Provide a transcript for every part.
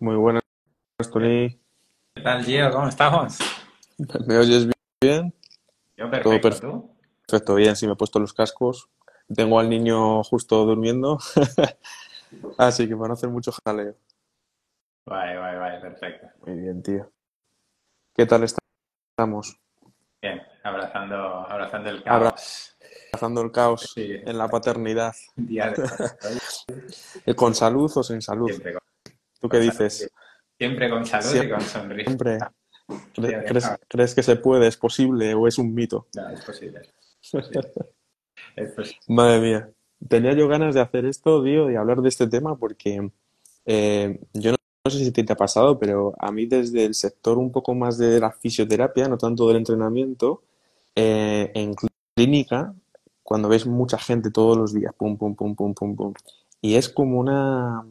Muy buenas, Tony. ¿Qué tal, Gio? ¿Cómo estamos? ¿Me oyes bien? Yo Todo perfecto, ¿tú? perfecto, bien. Sí, me he puesto los cascos. Tengo al niño justo durmiendo. Así que van a hacer mucho jaleo. Vale, vale, vale, perfecto. Muy bien, tío. ¿Qué tal estamos? Bien, abrazando, abrazando el caos. Abrazando el caos Sí. en la paternidad. Día de ¿Eh, ¿Con salud o sin salud? siempre, con, ¿Tú qué dices? siempre con salud y con sonrisa. Siempre. ¿Cre- de ¿Crees, que se puede? ¿Es posible o es un mito? No, es posible. Es posible. Es posible. Madre mía. Tenía yo ganas de hacer esto, tío, y hablar de este tema porque eh, yo no, no sé si te, te ha pasado, pero a mí desde el sector un poco más de la fisioterapia, no tanto del entrenamiento, eh, en clínica, cuando ves mucha gente todos los días, pum, pum, pum, pum, pum, pum, y es como una,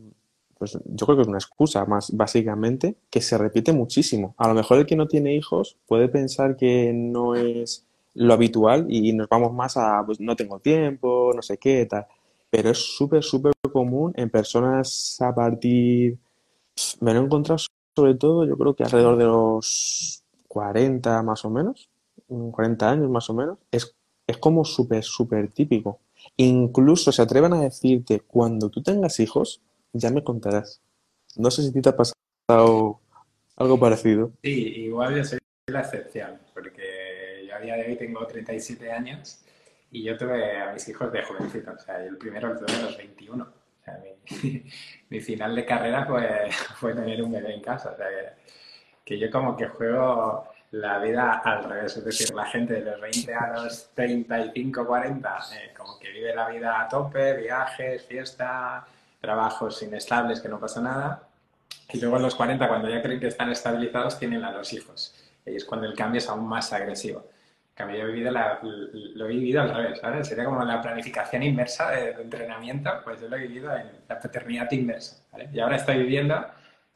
pues yo creo que es una excusa más básicamente que se repite muchísimo. A lo mejor el que no tiene hijos puede pensar que no es lo habitual y nos vamos más a, pues no tengo tiempo, no sé qué, tal. Pero es súper, súper común en personas a partir, me lo he encontrado sobre todo, yo creo que alrededor de los 40 más o menos, mm, 40 años más o menos, es, es como súper, súper típico. Incluso se atreven a decirte, cuando tú tengas hijos, ya me contarás. No sé si te ha pasado algo parecido. Sí, igual yo soy la excepción, porque yo a día de hoy tengo 37 años y yo tuve a mis hijos de jovencito. O sea, yo el primero lo tuve a los 21. O sea, mi, mi final de carrera fue, fue tener un bebé en casa. O sea, que, que yo como que juego la vida al revés. Es decir, la gente de los 20 a los 35, 40, eh, como que vive la vida a tope, viajes, fiesta, trabajos inestables, que no pasa nada. Y luego a los 40, cuando ya creen que están estabilizados, tienen a los hijos. Y es cuando el cambio es aún más agresivo. Cambio, yo he vivido la- lo he vivido al revés, ¿sabes? Sería como la planificación inversa de, de entrenamiento, pues yo lo he vivido en la paternidad inversa, ¿vale? Y ahora estoy viviendo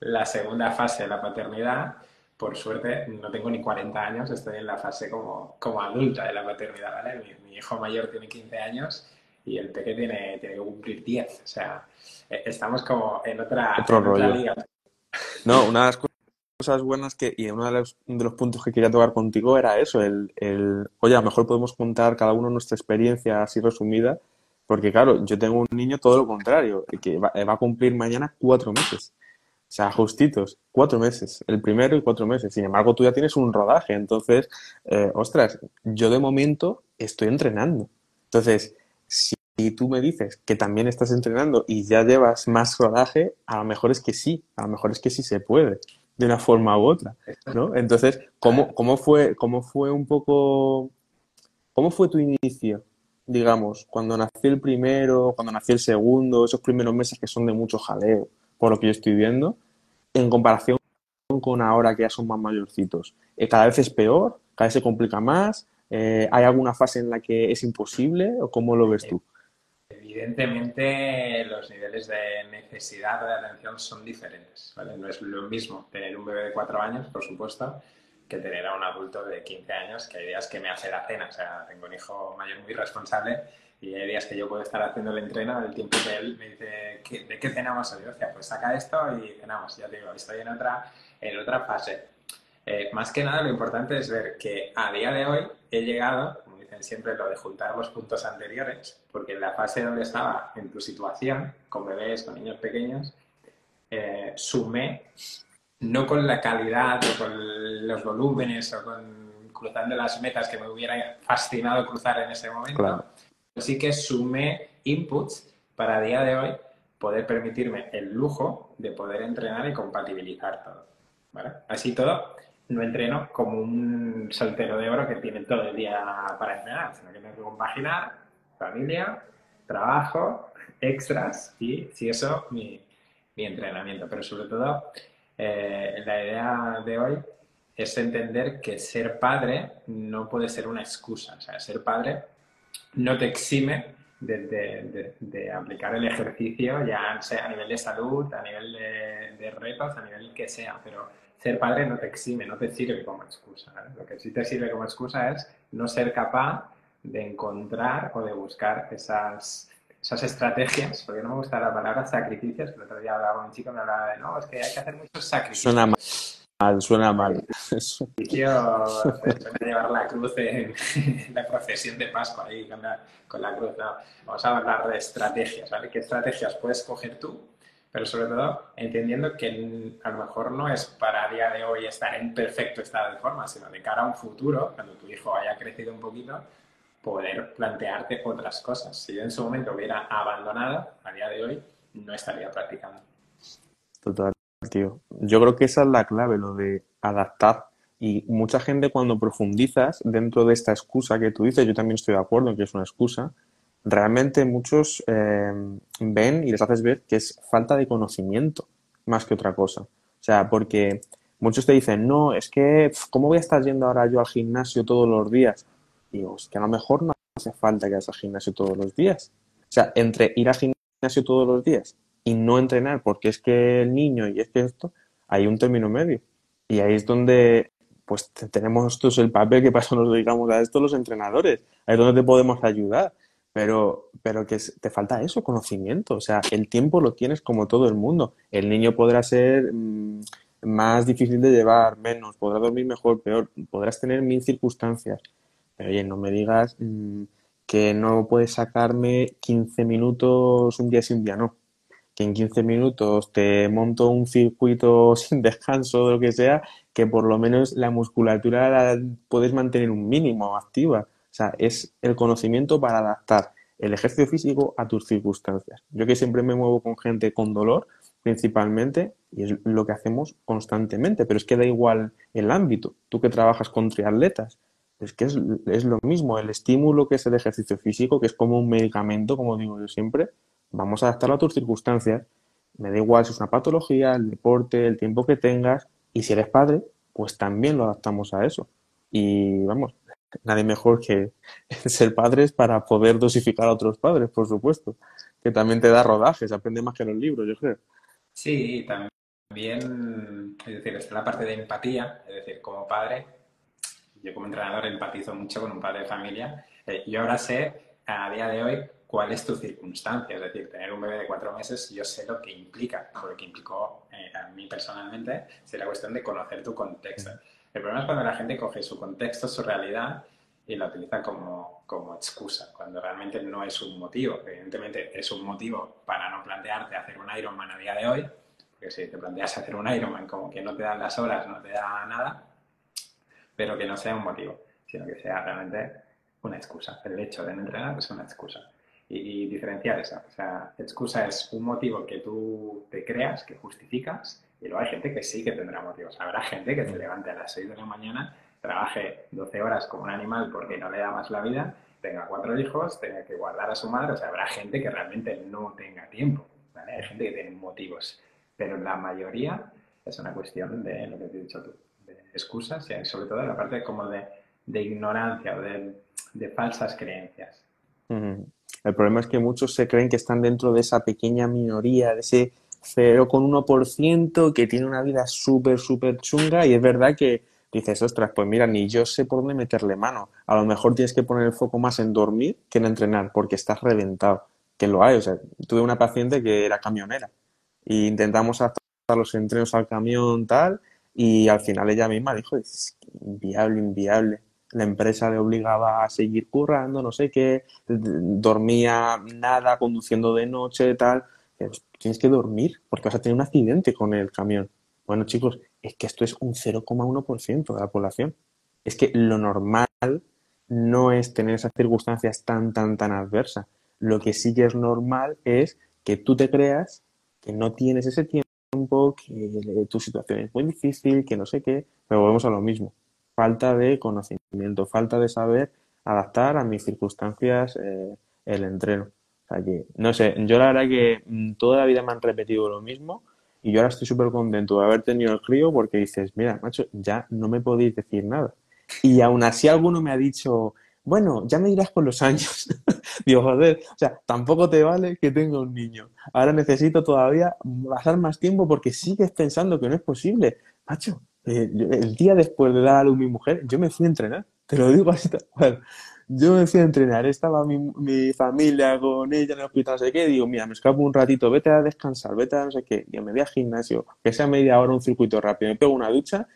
la segunda fase de la paternidad. Por suerte, no tengo ni 40 años, estoy en la fase como, como adulta de la paternidad, ¿vale? Mi, mi hijo mayor tiene 15 años y el peque tiene, tiene que cumplir 10. O sea, eh, estamos como en otra, Otro en otra rollo. liga. No, una de las cosas buenas que, y uno de los, de los puntos que quería tocar contigo era eso, el, el, oye, a lo mejor podemos contar cada uno nuestra experiencia así resumida, porque claro, yo tengo un niño todo lo contrario, que va, va a cumplir mañana cuatro meses. O sea, justitos, cuatro meses, el primero y cuatro meses. Sin embargo, tú ya tienes un rodaje, entonces, eh, ostras, yo de momento estoy entrenando. Entonces, si tú me dices que también estás entrenando y ya llevas más rodaje, a lo mejor es que sí, a lo mejor es que sí se puede, de una forma u otra, ¿no? Entonces, ¿cómo, cómo fue, cómo fue un poco, cómo fue tu inicio, digamos, cuando nació el primero, cuando nació el segundo, esos primeros meses que son de mucho jaleo, por lo que yo estoy viendo, en comparación con ahora que ya son más mayorcitos? Eh, ¿Cada vez es peor? ¿Cada vez se complica más? Eh, ¿hay alguna fase en la que es imposible o cómo lo ves tú? Evidentemente, los niveles de necesidad de atención son diferentes, ¿vale? No es lo mismo tener un bebé de cuatro años, por supuesto, que tener a un adulto de 15 años, que hay días que me hace la cena. O sea, tengo un hijo mayor muy responsable y hay días que yo puedo estar haciendo el entreno del tiempo que él me dice, "¿Qué- ¿de qué cenamos hoy? O sea, pues saca esto y cenamos. Ya te digo, estoy en otra, en otra fase. Eh, más que nada, lo importante es ver que a día de hoy he llegado, siempre, lo de juntar los puntos anteriores, porque en la fase donde estaba, en tu situación, con bebés, con niños pequeños, eh, sumé, no con la calidad o con los volúmenes o con cruzando las metas que me hubiera fascinado cruzar en ese momento, Claro. sí que sumé inputs para a día de hoy poder permitirme el lujo de poder entrenar y compatibilizar todo. ¿vale? Así todo, no entreno como un soltero de oro que tiene todo el día para entrenar, sino que tengo que compaginar familia, trabajo, extras y, si eso, mi, mi entrenamiento. Pero sobre todo, eh, la idea de hoy es entender que ser padre no puede ser una excusa. O sea, ser padre no te exime de, de- de- de aplicar el ejercicio, ya sea a nivel de salud, a nivel de, retos, a nivel que sea, pero ser padre no te exime, no te sirve como excusa. ¿vale? Lo que sí te sirve como excusa es no ser capaz de encontrar o de buscar esas esas estrategias, porque no me gusta la palabra sacrificios, el otro día hablaba con un chico y me hablaba de, no, es que hay que hacer muchos sacrificios. Suena mal, suena mal. Sacrificio, llevar la cruz en, la procesión de Pascua ahí con la, con la cruz, no. Vamos a hablar de estrategias, ¿vale? ¿Qué estrategias puedes coger tú? Pero sobre todo entendiendo que a lo mejor no es para a día de hoy estar en perfecto estado de forma, sino de cara a un futuro, cuando tu hijo haya crecido un poquito, poder plantearte otras cosas. Si yo en su momento hubiera abandonado, a día de hoy no estaría practicando. Total, tío. Yo creo que esa es la clave, lo de adaptar. Y mucha gente cuando profundizas dentro de esta excusa que tú dices, yo también estoy de acuerdo en que es una excusa, realmente muchos eh, ven y les haces ver que es falta de conocimiento más que otra cosa. O sea, porque muchos te dicen, no, es que, ¿cómo voy a estar yendo ahora yo al gimnasio todos los días? digo, es que a lo mejor no hace falta que vayas al gimnasio todos los días. O sea, entre ir al gimnasio todos los días y no entrenar porque es que el niño y es que esto, hay un término medio. Y ahí es donde pues tenemos nosotros el papel que pasa nos dedicamos a esto los entrenadores. Ahí es donde te podemos ayudar. Pero, pero que te falta eso, conocimiento. O sea, el tiempo lo tienes como todo el mundo. El niño podrá ser mm, más difícil de llevar, menos, podrá dormir mejor, peor, podrás tener mil circunstancias. Pero oye, no me digas mm, que no puedes sacarme 15 minutos un día sin un día no. Que en 15 minutos te monto un circuito sin descanso o lo que sea, que por lo menos la musculatura la puedes mantener un mínimo activa. O sea, es el conocimiento para adaptar el ejercicio físico a tus circunstancias. Yo que siempre me muevo con gente con dolor, principalmente, y es lo que hacemos constantemente, pero es que da igual el ámbito. Tú que trabajas con triatletas, es que es, lo mismo, el estímulo que es el ejercicio físico, que es como un medicamento, como digo yo siempre, vamos a adaptarlo a tus circunstancias. Me da igual si es una patología, el deporte, el tiempo que tengas, y si eres padre, pues también lo adaptamos a eso. Y vamos, nadie mejor que ser padres para poder dosificar a otros padres, por supuesto, que también te da rodajes, aprende más que los libros, yo creo. Sí, también, es decir, está la parte de empatía, es decir, como padre, yo como entrenador empatizo mucho con un padre de familia. Eh, yo ahora sé, a día de hoy, cuál es tu circunstancia. Es decir, tener un bebé de cuatro meses, yo sé lo que implica, lo que implicó eh, a mí personalmente, será cuestión de conocer tu contexto. El problema es cuando la gente coge su contexto, su realidad, y la utiliza como, como excusa, cuando realmente no es un motivo. Evidentemente es un motivo para no plantearte hacer un Ironman a día de hoy, porque si te planteas hacer un Ironman como que no te dan las horas, no te da nada, pero que no sea un motivo, sino que sea realmente una excusa. El hecho de no entrenar es una excusa. Y, diferenciar eso. O sea, excusa es un motivo que tú te creas, que justificas, y luego hay gente que sí que tendrá motivos. Habrá gente que se levante a las 6 de la mañana, trabaje 12 horas como un animal porque no le da más la vida, tenga cuatro hijos, tenga que guardar a su madre. O sea, habrá gente que realmente no tenga tiempo. Hay gente que tiene motivos. Pero la mayoría es una cuestión de lo que te he dicho tú excusas y sobre todo la parte como de, ignorancia o de, falsas creencias. El problema es que muchos se creen que están dentro de esa pequeña minoría, de ese 0,1% que tiene una vida súper, súper chunga y es verdad que dices, ostras, pues mira, ni yo sé por dónde meterle mano. A lo mejor tienes que poner el foco más en dormir que en entrenar porque estás reventado. Que lo hay, o sea, tuve una paciente que era camionera e intentamos adaptar los entrenos al camión tal y al final ella misma dijo, es inviable, inviable. La empresa le obligaba a seguir currando, no sé qué, dormía nada, conduciendo de noche, tal. Tienes que dormir porque vas a tener un accidente con el camión. Bueno, chicos, es que esto es un 0,1% de la población. Es que lo normal no es tener esas circunstancias tan, tan, tan adversas. Lo que sí que es normal es que tú te creas que no tienes ese tiempo que tu situación es muy difícil, que no sé qué, pero volvemos a lo mismo. Falta de conocimiento, falta de saber adaptar a mis circunstancias eh, el entreno. No sé, yo la verdad que mm, toda la vida me han repetido lo mismo y yo ahora estoy súper contento de haber tenido el crío porque dices, mira, macho, ya no me podéis decir nada. Y aún así alguno me ha dicho, bueno, ya me dirás con los años. Digo, joder, o sea, tampoco te vale que tenga un niño. Ahora necesito todavía pasar más tiempo porque sigues pensando que no es posible. Macho, eh, el día después de dar a luz mi mujer, yo me fui a entrenar. Te lo digo así. Bueno, yo decía entrenar, estaba mi, mi, familia con ella en el hospital, no sé qué, digo, mira, me escapo un ratito, vete a descansar, vete a no sé qué, digo, me voy al gimnasio, que sea media hora un circuito rápido, me pego una ducha,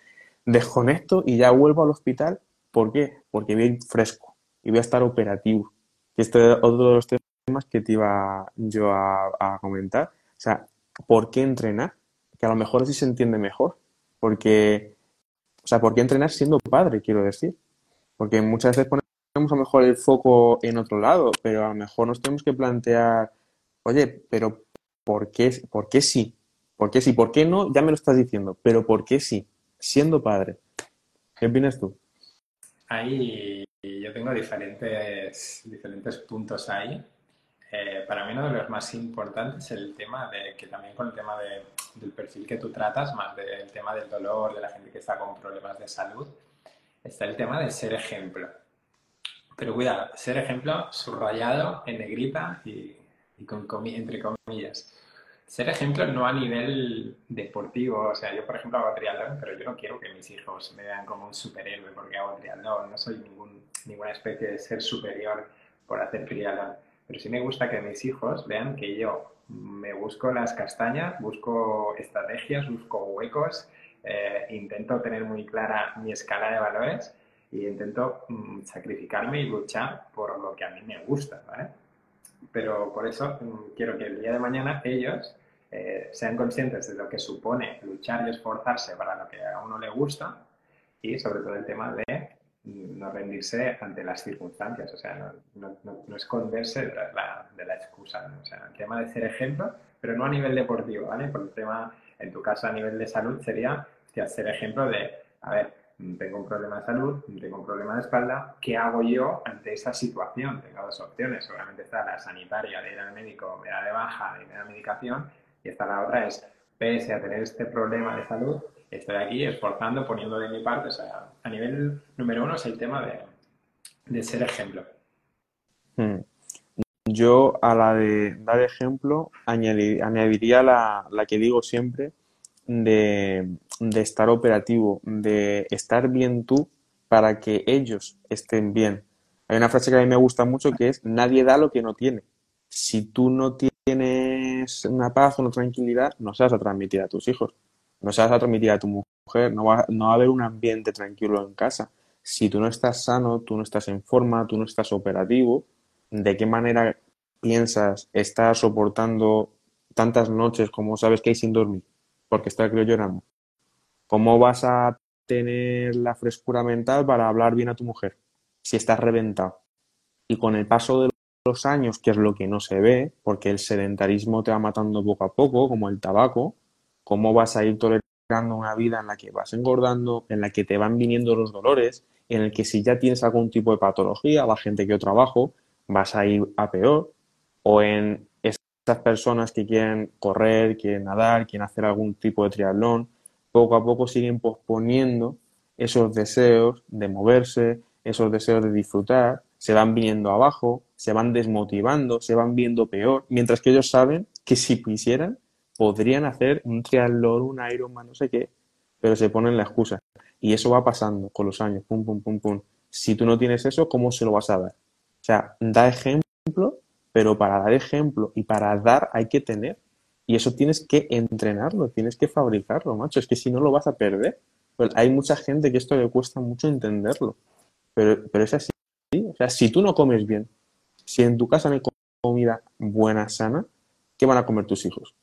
desconecto y ya vuelvo al hospital. ¿Por qué? Porque voy a ir fresco y voy a estar operativo. Y este es otro de los temas que te iba yo a, a comentar. O sea, ¿por qué entrenar? Que a lo mejor así se entiende mejor. Porque, o sea, ¿por qué entrenar siendo padre, quiero decir? Porque muchas veces a lo mejor el foco en otro lado, pero a lo mejor nos tenemos que plantear, oye, pero ¿por qué, por qué sí? ¿Por qué sí? ¿Por qué no? Ya me lo estás diciendo, pero ¿por qué sí? Siendo padre. ¿Qué opinas tú? Ahí yo tengo diferentes, diferentes puntos ahí. Eh, para mí uno de los más importantes es el tema de que también con el tema de, del perfil que tú tratas, más del tema del dolor, de la gente que está con problemas de salud, está el tema de ser ejemplo. Pero cuidado, ser ejemplo subrayado en negrita y, con entre comillas. Ser ejemplo no a nivel deportivo, o sea, yo por ejemplo hago triatlón, pero yo no quiero que mis hijos me vean como un superhéroe porque hago triatlón, no soy ningún, ninguna especie de ser superior por hacer triatlón, pero sí me gusta que mis hijos vean que yo me busco las castañas, busco estrategias, busco huecos, eh, intento tener muy clara mi escala de valores y intento mm, sacrificarme y luchar por lo que a mí me gusta, ¿vale? Pero por eso mm, quiero que el día de mañana ellos eh, sean conscientes de lo que supone luchar y esforzarse para lo que a uno le gusta y sobre todo el tema de mm, no rendirse ante las circunstancias, o sea, no, no, no esconderse de la, de la excusa, o sea, el tema de ser ejemplo, pero no a nivel deportivo, ¿vale? Por el tema, en tu caso a nivel de salud sería ser ejemplo de, a ver, tengo un problema de salud, tengo un problema de espalda, ¿qué hago yo ante esa situación? Tengo dos opciones, seguramente está la sanitaria de ir al médico, me da de baja y me da medicación, y esta la otra es, pese a tener este problema de salud, estoy aquí esforzando, poniendo de mi parte, o sea, a nivel número uno es el tema de, de ser ejemplo. Hmm. Yo a la de dar ejemplo añadiría la, la que digo siempre, de, estar operativo, de estar bien tú para que ellos estén bien. Hay una frase que a mí me gusta mucho que es, nadie da lo que no tiene. Si tú no tienes una paz, una tranquilidad, no se vas a transmitir a tus hijos, no se vas a transmitir a tu mujer, no va, no va a haber un ambiente tranquilo en casa. Si tú no estás sano, tú no estás en forma, tú no estás operativo, ¿de qué manera piensas estar soportando tantas noches como sabes que hay sin dormir? Porque está creo llorando. ¿Cómo vas a tener la frescura mental para hablar bien a tu mujer si estás reventado? Y con el paso de los años, que es lo que no se ve, porque el sedentarismo te va matando poco a poco, como el tabaco, ¿cómo vas a ir tolerando una vida en la que vas engordando, en la que te van viniendo los dolores, en el que si ya tienes algún tipo de patología, va gente que yo trabajo, vas a ir a peor, o en estas personas que quieren correr, quieren nadar, quieren hacer algún tipo de triatlón, poco a poco siguen posponiendo esos deseos de moverse, esos deseos de disfrutar, se van viniendo abajo, se van desmotivando, se van viendo peor, mientras que ellos saben que si quisieran podrían hacer un triatlón, un Ironman, no sé qué, pero se ponen la excusa. Y eso va pasando con los años, pum, pum, pum, pum. Si tú no tienes eso, ¿cómo se lo vas a dar? O sea, da ejemplo pero para dar ejemplo y para dar hay que tener. Y eso tienes que entrenarlo, tienes que fabricarlo, macho. Es que si no lo vas a perder. Pues hay mucha gente que esto le cuesta mucho entenderlo. Pero, pero es así. O sea, si tú no comes bien, si en tu casa no hay comida buena, sana, ¿qué van a comer tus hijos?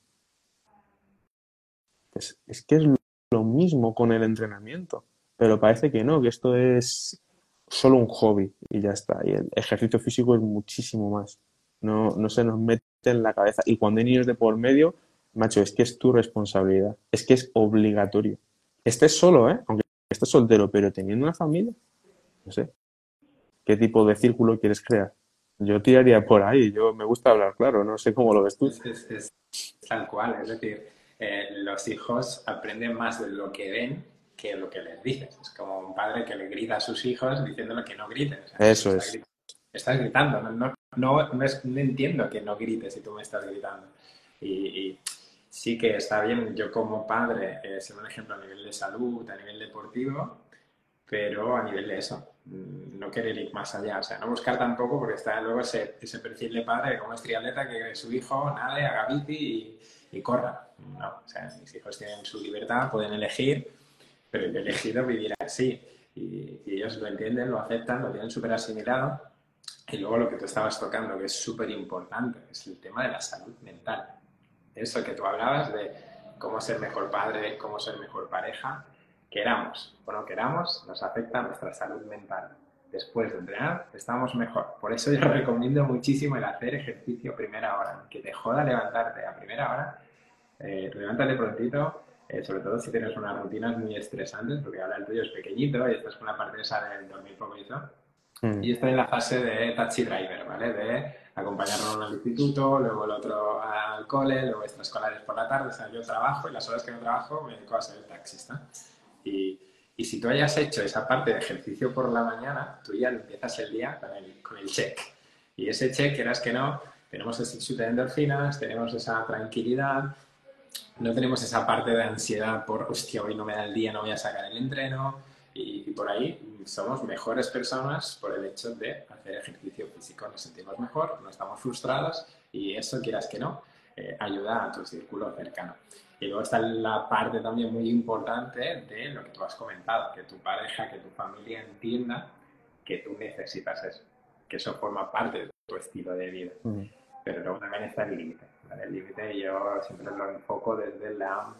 Pues es que es lo mismo con el entrenamiento. Pero parece que no, que esto es solo un hobby y ya está. Y el ejercicio físico es muchísimo más no, no se nos mete en la cabeza. Y cuando hay niños de por medio, macho, es que es tu responsabilidad, es que es obligatorio. Estés solo, ¿eh? aunque estés soltero, pero teniendo una familia, no sé, ¿qué tipo de círculo quieres crear? Yo tiraría por ahí, yo me gusta hablar claro, no sé cómo lo ves tú. Es, tal cual, es decir, eh, los hijos aprenden más de lo que ven que lo que les dices. Es como un padre que le grita a sus hijos diciéndole que no griten. Eso es. Estás gritando, no, no, no, entiendo que no grites si tú me estás gritando. Y, sí que está bien, yo como padre, eh, ser un ejemplo a nivel de salud, a nivel deportivo, pero a nivel de eso, mm, no querer ir más allá, o sea, no buscar tampoco porque está luego ese, ese perfil de padre como es triatleta que su hijo nade, haga bici y, y corra. No, o sea, mis hijos tienen su libertad, pueden elegir, pero el elegido vivir así y, y ellos lo entienden, lo aceptan, lo tienen súper asimilado. Y luego lo que tú estabas tocando, que es súper importante, es el tema de la salud mental. Eso que tú hablabas de cómo ser mejor padre, cómo ser mejor pareja, queramos o no queramos, nos afecta nuestra salud mental. Después de entrenar, estamos mejor. Por eso yo recomiendo muchísimo el hacer ejercicio primera hora. Que te joda levantarte a primera hora. Eh, levántate prontito, eh, sobre todo si tienes unas rutinas muy estresantes, porque ahora el tuyo es pequeñito y estás con la parte esa de dormir poco y todo. Mm. Y estoy en la fase de taxi driver, ¿vale? De acompañarlo al instituto, luego el otro al cole, luego extraescolares por la tarde. O sea, yo trabajo y las horas que no trabajo me dedico a ser taxista. Y, y, si tú hayas hecho esa parte de ejercicio por la mañana, tú ya empiezas el día con el, con el check. Y ese check, quieras que no, tenemos ese chute de endorfinas, tenemos esa tranquilidad, no tenemos esa parte de ansiedad por, hostia, hoy no me da el día, no voy a sacar el entreno. Y, y, por ahí somos mejores personas por el hecho de hacer ejercicio físico. Nos sentimos mejor, no estamos frustrados y eso, quieras que no, eh, ayuda a tu círculo cercano. Y luego está la parte también muy importante de lo que tú has comentado, que tu pareja, que tu familia entienda que tú necesitas eso, que eso forma parte de tu estilo de vida. Mm. Pero luego también está el límite. El límite yo siempre lo enfoco desde la,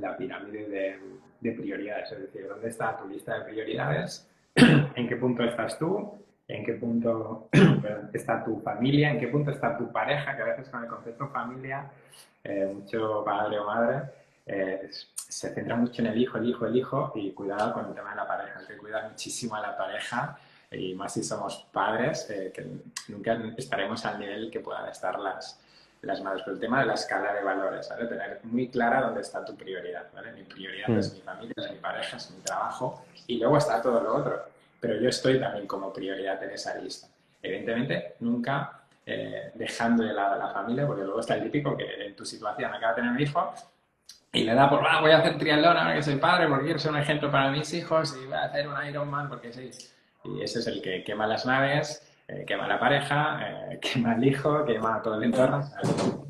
la pirámide de, de prioridades, es decir, ¿dónde está tu lista de prioridades? ¿En qué punto estás tú? en qué punto está tu familia, en qué punto está tu pareja, que a veces con el concepto familia, eh, mucho padre o madre eh, se centra mucho en el hijo, el hijo, el hijo, y cuidado con el tema de la pareja, hay que cuidar muchísimo a la pareja, y más si somos padres, eh, que nunca estaremos al nivel que puedan estar las, las madres. Pero el tema de la escala de valores, ¿vale? Tener muy clara dónde está tu prioridad, ¿vale? Mi prioridad es mm. mi familia, es mi pareja, es mi trabajo, y luego está todo lo otro pero yo estoy también como prioridad en esa lista. Evidentemente, nunca eh, dejando de lado a la familia, porque luego está el típico que en tu situación acaba de tener un hijo y le da por, ah, voy a hacer triatlón ahora que soy padre porque quiero ser un ejemplo para mis hijos y voy a hacer un Ironman porque sí. Y ese es el que quema las naves, eh, quema la pareja, eh, quema el hijo, quema todo el entorno.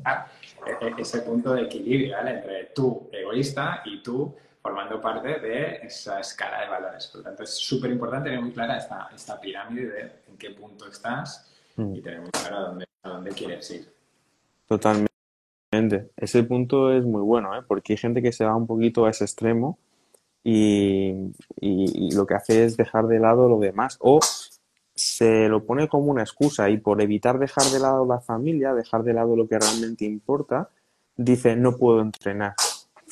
Ah, e, e, ese punto de equilibrio ¿vale? entre tú egoísta y tú formando parte de esa escala de valores. Por lo tanto, es súper importante tener muy clara esta, esta pirámide de en qué punto estás mm. y tener muy claro a dónde, a dónde quieres ir. Totalmente. Ese punto es muy bueno, ¿eh? porque hay gente que se va un poquito a ese extremo y, y, lo que hace es dejar de lado lo demás o se lo pone como una excusa y por evitar dejar de lado la familia, dejar de lado lo que realmente importa, dice no puedo entrenar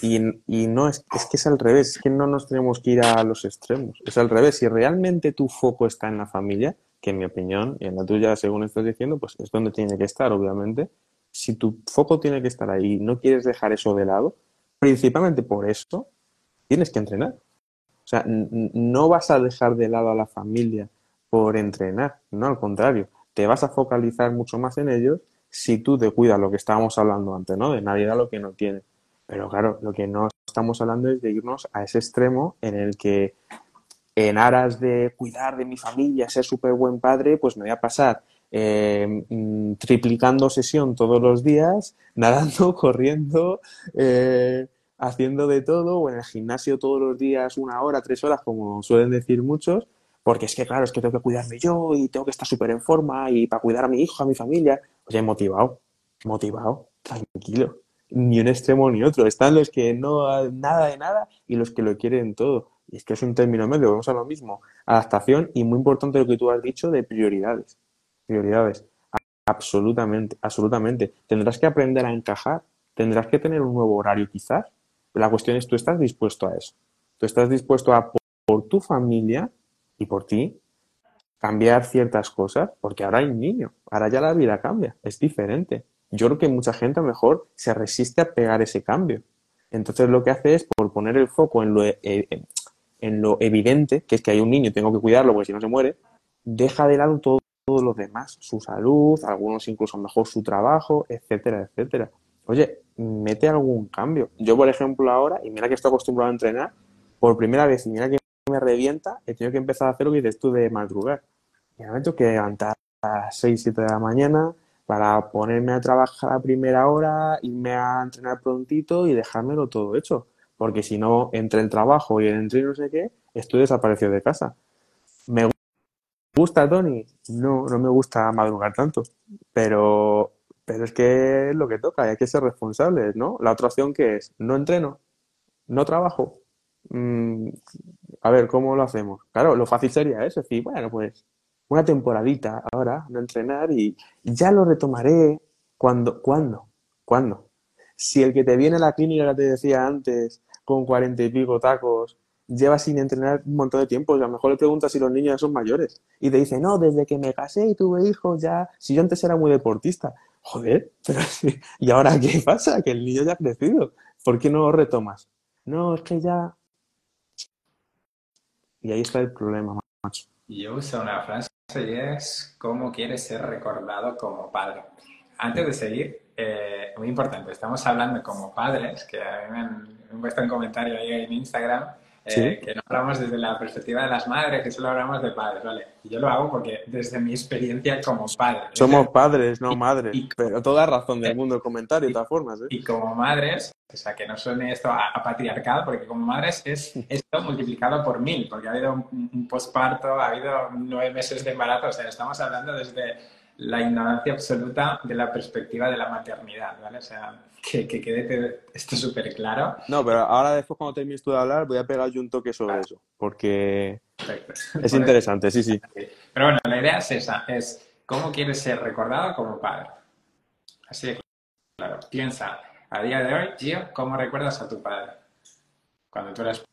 y, y, no es, es que es al revés, es que no nos tenemos que ir a los extremos. Es al revés, si realmente tu foco está en la familia, que en mi opinión, y en la tuya según estás diciendo, pues es donde tiene que estar, obviamente. Si tu foco tiene que estar ahí y no quieres dejar eso de lado, principalmente por eso, tienes que entrenar. O sea, no vas a dejar de lado a la familia por entrenar, no al contrario, te vas a focalizar mucho más en ellos si tú te cuidas lo que estábamos hablando antes, ¿no? De nadie da lo que no tiene. Pero claro, lo que no estamos hablando es de irnos a ese extremo en el que en aras de cuidar de mi familia, ser súper buen padre, pues me voy a pasar eh, mm, triplicando sesión todos los días, nadando, corriendo, eh, haciendo de todo, o en el gimnasio todos los días una hora, tres horas, como suelen decir muchos, porque es que, claro, es que tengo que cuidarme yo y tengo que estar súper en forma y para cuidar a mi hijo, a mi familia. Oye, motivado, motivado, tranquilo ni un extremo ni otro. Están los que no nada de nada y los que lo quieren todo. Y es que es un término medio, vamos a lo mismo. Adaptación y muy importante lo que tú has dicho de prioridades. Prioridades. Absolutamente, absolutamente. Tendrás que aprender a encajar. Tendrás que tener un nuevo horario quizás. La cuestión es, ¿tú estás dispuesto a eso? ¿Tú estás dispuesto a, por tu familia y por ti, cambiar ciertas cosas? Porque ahora hay un niño. Ahora ya la vida cambia. Es diferente yo creo que mucha gente a lo mejor se resiste a pegar ese cambio. Entonces lo que hace es, por poner el foco en lo, eh, eh, en lo evidente, que es que hay un niño, tengo que cuidarlo porque si no se muere, deja de lado todo, todo lo demás, su salud, algunos incluso mejor su trabajo, etcétera, etcétera. Oye, mete algún cambio. Yo, por ejemplo, ahora, y mira que estoy acostumbrado a entrenar, por primera vez, y mira que me revienta, he tenido que empezar a hacer lo que dices tú de madrugar. Y me hecho que levantar a las 6, 7 de la mañana para ponerme a trabajar a primera hora, irme a entrenar prontito y dejármelo todo hecho. Porque si no, entre el trabajo y el entreno no sé qué, estoy desaparecido de casa. ¿Me gusta, Tony? No, no me gusta madrugar tanto. Pero, pero es que es lo que toca hay que ser responsables, ¿no? La otra opción que es, no entreno, no trabajo. Mm, a ver, ¿cómo lo hacemos? Claro, lo fácil sería eso, decir, bueno, pues una temporadita ahora, no entrenar y ya lo retomaré cuando, ¿cuándo? ¿Cuándo? Si el que te viene a la clínica, que te decía antes, con cuarenta y pico tacos, lleva sin entrenar un montón de tiempo, a lo mejor le preguntas si los niños ya son mayores y te dice, no, desde que me casé y tuve hijos ya, si yo antes era muy deportista. Joder, pero ¿y ahora qué pasa? Que el niño ya ha crecido. ¿Por qué no lo retomas? No, es que ya... Y ahí está el problema, macho. Yo uso una frase y es cómo quieres ser recordado como padre. Antes de seguir, eh, muy importante, estamos hablando como padres, que a mí me han, puesto en comentario ahí en Instagram, eh, que no hablamos desde la perspectiva de las madres, que solo hablamos de padres, ¿vale? Y yo lo hago porque desde mi experiencia como padre. Somos padres, no madres. pero toda razón del mundo el comentario, de todas formas. ¿eh? Y como madres, o sea, que no suene esto a, a patriarcal, porque como madres es esto multiplicado por mil, porque ha habido un, un posparto, ha habido nueve meses de embarazo, o sea, estamos hablando desde la ignorancia absoluta de la perspectiva de la maternidad, ¿vale? O sea, que, que quede esto súper claro. No, pero ahora después cuando termines tú de hablar voy a pegar yo un toque sobre eso, porque Perfecto. es interesante, sí, sí. Pero bueno, la idea es esa, es cómo quieres ser recordado como padre. Así de claro. Piensa, a día de hoy, Gio, ¿cómo recuerdas a tu padre? Cuando tú eras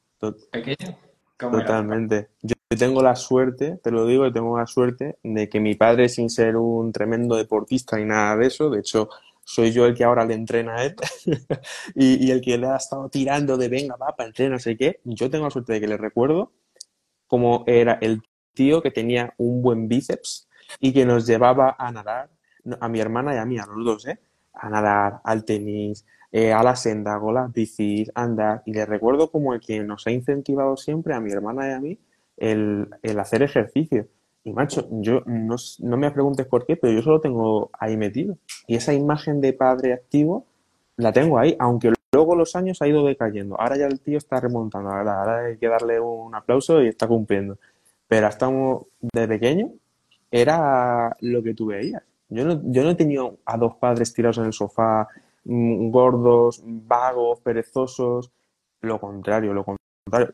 pequeño, ¿cómo era Totalmente. Tengo la suerte, te lo digo, tengo la suerte de que mi padre, sin ser un tremendo deportista ni nada de eso, de hecho, soy yo el que ahora le entrena a él y, el que le ha estado tirando de venga, va, para entrenar, no sé qué. Yo tengo la suerte de que le recuerdo como era el tío que tenía un buen bíceps y que nos llevaba a nadar, a mi hermana y a mí, a los dos, ¿eh? A nadar, al tenis, eh, a la senda, con las bicis, andar. Y le recuerdo como el que nos ha incentivado siempre, a mi hermana y a mí, el, el hacer ejercicio. Y macho, yo no, no me preguntes por qué, pero yo solo tengo ahí metido. Y esa imagen de padre activo la tengo ahí, aunque luego los años ha ido decayendo. Ahora ya el tío está remontando, ahora, ahora hay que darle un aplauso y está cumpliendo. Pero hasta de pequeño era lo que tú veías. Yo no, yo no he tenido a dos padres tirados en el sofá, mm, gordos, vagos, perezosos. Lo contrario, lo contrario.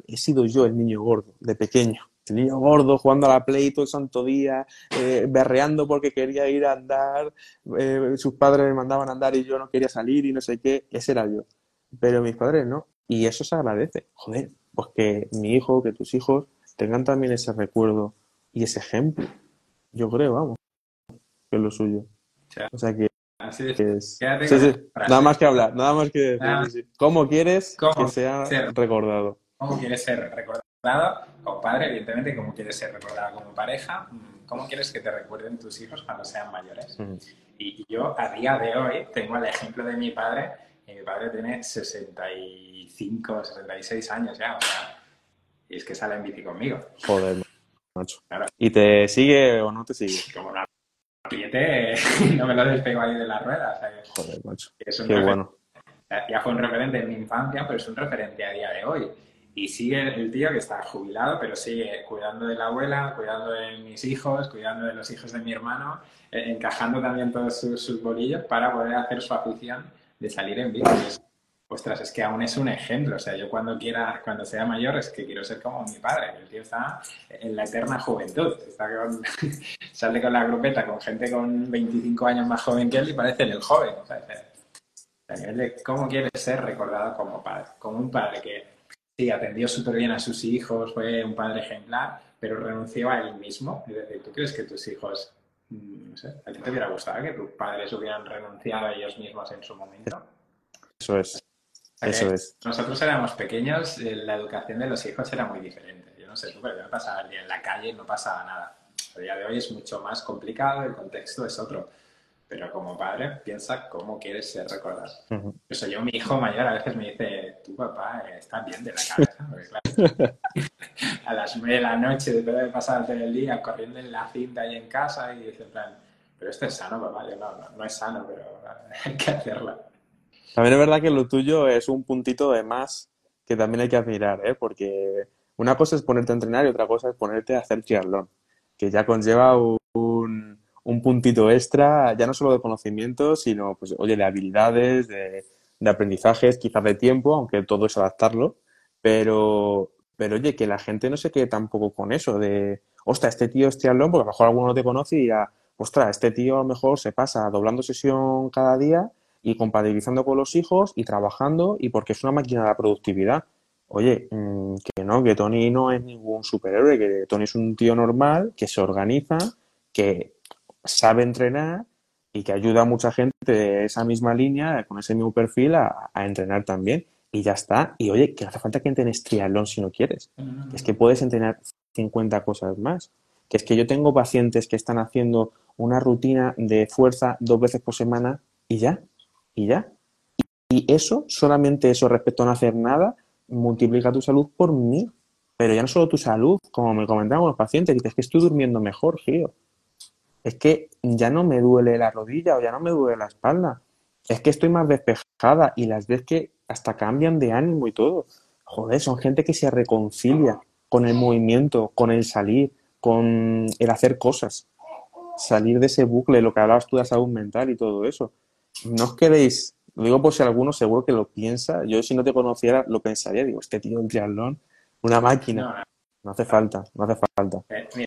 He sido yo el niño gordo, de pequeño. El niño gordo jugando a la Play todo el santo día, eh, berreando porque quería ir a andar, eh, sus padres me mandaban a andar y yo no quería salir y no sé qué. Ese era yo. Pero mis padres no. Y eso se agradece. Joder, pues que mi hijo, que tus hijos tengan también ese recuerdo y ese ejemplo. Yo creo, vamos, que es lo suyo. O sea que Así es... Quédate Sí, sí, nada más que hablar, nada más que decir. Sí. ¿Cómo quieres ¿Cómo que sea recordado? ¿Cómo quieres ser recordado como padre? Evidentemente, ¿cómo quieres ser recordado como pareja? ¿Cómo quieres que te recuerden tus hijos cuando sean mayores? Mm. Y yo, a día de hoy, tengo el ejemplo de mi padre, y mi padre tiene 65, 66 años ya, o sea, y es que sale en bici conmigo. Joder, macho. Claro. ¿Y te sigue o no te sigue? Como una billete, no me lo despego ahí de la rueda, o sea, que Joder, macho. es un Qué bueno. ya fue un referente en mi infancia, pero es un referente a día de hoy. Y sigue el tío que está jubilado, pero sigue cuidando de la abuela, cuidando de mis hijos, cuidando de los hijos de mi hermano, eh, encajando también todos sus, sus bolillos para poder hacer su afición de salir en es- Ostras, es que aún es un ejemplo. O sea, yo cuando quiera, cuando sea mayor, es que quiero ser como mi padre. El tío está en la eterna juventud. Está con- sale con la grupeta con gente con 25 años más joven que él y parece el joven. O sea, cómo quieres ser recordado como padre. Como un padre que sí, atendió súper bien a sus hijos, fue un padre ejemplar, pero renunció a él mismo. Es decir, ¿tú crees que tus hijos, mm, no sé, a ti te hubiera gustado que tus padres hubieran renunciado a ellos mismos en su momento? Eso es. Eso es. Nosotros éramos pequeños, eh, la educación de los hijos era muy diferente. Yo no sé tú, pero yo me pasaba el día en la calle y no pasaba nada. A día de hoy es mucho más complicado, el contexto es otro. Pero como padre, piensa cómo quieres ser recordado. Ujú. Eso yo, mi hijo mayor, a veces me dice, tu papá está bien de la cabeza. Porque, claro, a las 9 de la noche, después de pasado todo el día corriendo en la cinta y en casa, y dices, en plan, pero esto es sano, papá. Yo, no, no, no es sano, pero hay que hacerlo. También es verdad que lo tuyo es un puntito de más que también hay que admirar, ¿eh? Porque una cosa es ponerte a entrenar y otra cosa es ponerte a hacer triatlón, que ya conlleva un, un puntito extra, ya no solo de conocimiento, sino, pues, oye, de habilidades, de, aprendizajes, quizás de tiempo, aunque todo es adaptarlo, pero, pero oye, que la gente no se quede tampoco con eso de, ostras, este tío es triatlón, porque a lo mejor alguno no te conoce y dirá, ostras, este tío a lo mejor se pasa doblando sesión cada día y compatibilizando con los hijos y trabajando y porque es una máquina de la productividad. Oye, mm, que no, que Tony no es ningún superhéroe, que Tony es un tío normal, que se organiza, que sabe entrenar y que ayuda a mucha gente de esa misma línea, con ese mismo perfil, a, a entrenar también. Y ya está. Y oye, que no hace falta que entrenes triatlón si no quieres. Es que puedes entrenar 50 cosas más. Que es que yo tengo pacientes que están haciendo una rutina de fuerza dos veces por semana y ya, y ya. Y eso, solamente eso respecto a no hacer nada, multiplica tu salud por mí. Pero ya no solo tu salud, como me comentaban los pacientes, dices que estoy durmiendo mejor, Gio es que ya no me duele la rodilla o ya no me duele la espalda. Es que estoy más despejada y las ves que hasta cambian de ánimo y todo. Joder, son gente que se reconcilia con el movimiento, con el salir, con el hacer cosas. Salir de ese bucle, lo que hablabas tú de salud mental y todo eso. No os quedéis, lo digo por si alguno seguro que lo piensa. Yo si no te conociera lo pensaría, digo, este tío en triatlón, una máquina. No hace falta, no hace falta. Eh,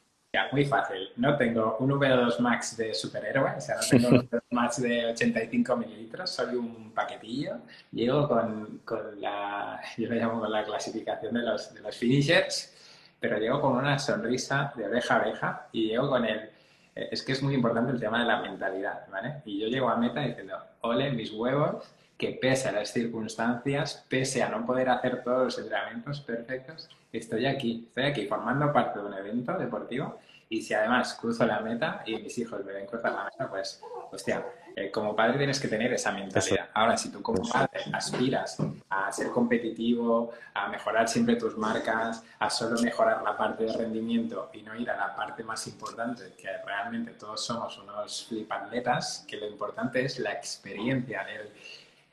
muy fácil. No tengo un V2 Max de superhéroe, o sea, no tengo un V2 Max de 85 mililitros, soy un paquetillo. Llego con, con la, yo lo llamo con la clasificación de los, de los finishers, pero llego con una sonrisa de oreja a oreja y llego con el... Eh, es que es muy importante el tema de la mentalidad, ¿vale? Y yo llego a meta diciendo, ole, mis huevos, que pese a las circunstancias, pese a no poder hacer todos los entrenamientos perfectos, estoy aquí, estoy aquí formando parte de un evento deportivo y si además cruzo la meta y mis hijos me ven cruzar la meta, pues, hostia, eh, como padre tienes que tener esa mentalidad. Ahora, si tú como padre aspiras a ser competitivo, a mejorar siempre tus marcas, a solo mejorar la parte de rendimiento y no ir a la parte más importante, que realmente todos somos unos flipatletas, que lo importante es la experiencia, el,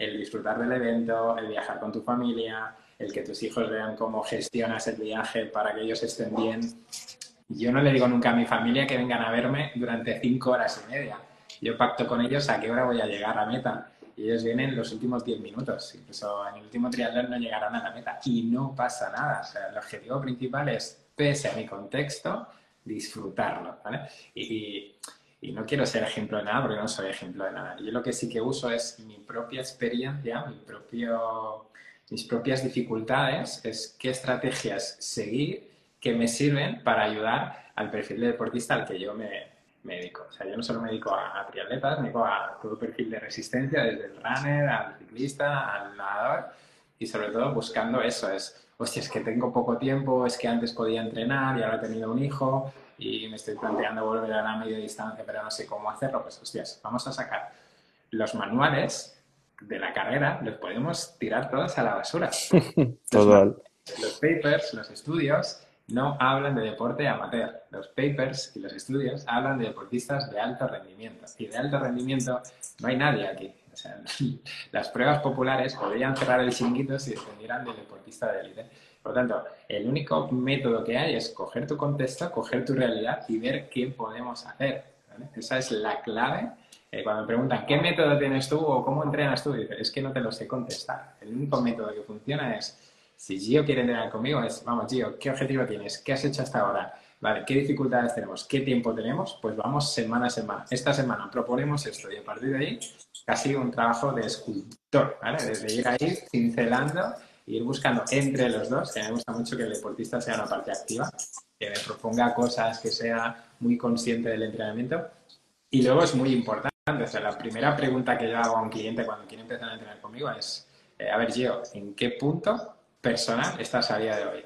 el disfrutar del evento, el viajar con tu familia, el que tus hijos vean cómo gestionas el viaje para que ellos estén bien. Yo no le digo nunca a mi familia que vengan a verme durante cinco horas y media. Yo pacto con ellos a qué hora voy a llegar a meta. Y ellos vienen los últimos diez minutos. Incluso en el último triatlón no llegarán a la meta. Y no pasa nada. O sea, el objetivo principal es, pese a mi contexto, disfrutarlo. ¿vale? Y, y, no quiero ser ejemplo de nada porque no soy ejemplo de nada. Yo lo que sí que uso es mi propia experiencia, mi propio mis propias dificultades, es qué estrategias seguir que me sirven para ayudar al perfil de deportista al que yo me, me dedico. O sea, yo no solo me dedico a, a triatletas, me dedico a todo perfil de resistencia, desde el runner al ciclista, al nadador, y sobre todo buscando eso, es, hostia, es que tengo poco tiempo, es que antes podía entrenar y ahora he tenido un hijo y me estoy planteando volver a la media distancia, pero no sé cómo hacerlo, pues hostias, vamos a sacar los manuales de la carrera los podemos tirar todos a la basura. Total. Los, papers, los estudios, no hablan de deporte amateur. Los papers y los estudios hablan de deportistas de alto rendimiento. Y de alto rendimiento no hay nadie aquí. O sea, las pruebas populares podrían cerrar el chinguito si dependieran del deportista de élite. Por lo tanto, el único método que hay es coger tu contexto, coger tu realidad y ver qué podemos hacer. Esa es la clave eh, cuando me preguntan, ¿qué método tienes tú o cómo entrenas tú? Dices, es que no te lo sé contestar. El único método que funciona es, si Gio quiere entrenar conmigo, es, vamos, Gio, ¿qué objetivo tienes? ¿Qué has hecho hasta ahora? Vale, ¿qué dificultades tenemos? ¿Qué tiempo tenemos? Pues vamos semana a semana. Esta semana proponemos esto y a partir de ahí casi un trabajo de escultor, ¿vale? Desde ir ahí cincelando ir buscando entre los dos, que me gusta mucho que el deportista sea una parte activa, que me proponga cosas, que sea muy consciente del entrenamiento. Y luego es muy importante la primera pregunta que yo hago a un cliente cuando quiere empezar a entrenar conmigo es, eh, a ver, Gio, ¿en qué punto personal estás a día de hoy?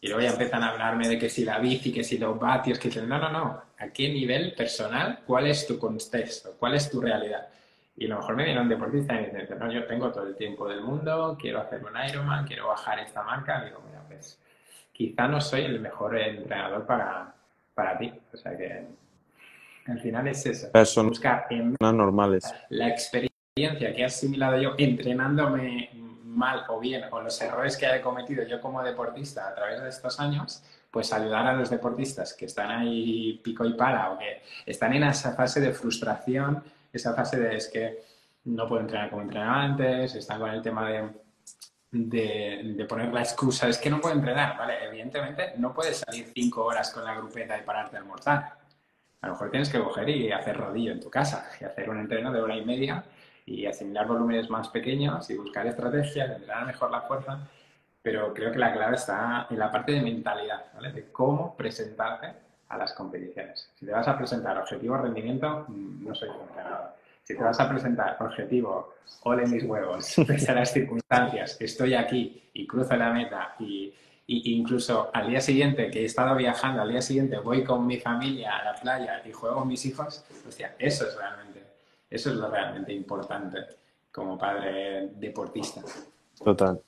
Y luego ya empiezan a hablarme de que si la bici, que si los vatios, que dicen, no, no, no, ¿a qué nivel personal? ¿Cuál es tu contexto? ¿Cuál es tu realidad? Y a lo mejor me viene un deportista y me dice, no, yo tengo todo el tiempo del mundo, quiero hacer un Ironman, quiero bajar esta marca. digo, mira, pues quizá no soy el mejor entrenador para, para ti. O sea que al final es eso. Personas buscar en normales. la experiencia que he asimilado yo entrenándome mal o bien o los errores que he cometido yo como deportista a través de estos años, pues ayudar a los deportistas que están ahí pico y pala o que están en esa fase de frustración, esa fase de es que no puedo entrenar como entrenaba antes, están con el tema de, de, poner la excusa, es que no puedo entrenar, ¿vale? Evidentemente no puedes salir cinco horas con la grupeta y pararte a almorzar. A lo mejor tienes que coger y hacer rodillo en tu casa y hacer un entreno de hora y media y asimilar volúmenes más pequeños y buscar estrategias, entrenar mejor la fuerza, pero creo que la clave está en la parte de mentalidad, ¿vale? De cómo presentarte a las competiciones. Si te vas a presentar objetivo rendimiento, mm, no soy entrenador. Si te vas a presentar objetivo, ole mis huevos, pese a las circunstancias, estoy aquí y cruzo la meta y, y, incluso al día siguiente que he estado viajando, al día siguiente voy con mi familia a la playa y juego con mis hijos, hostia, eso es realmente eso es lo realmente importante como padre deportista. Total.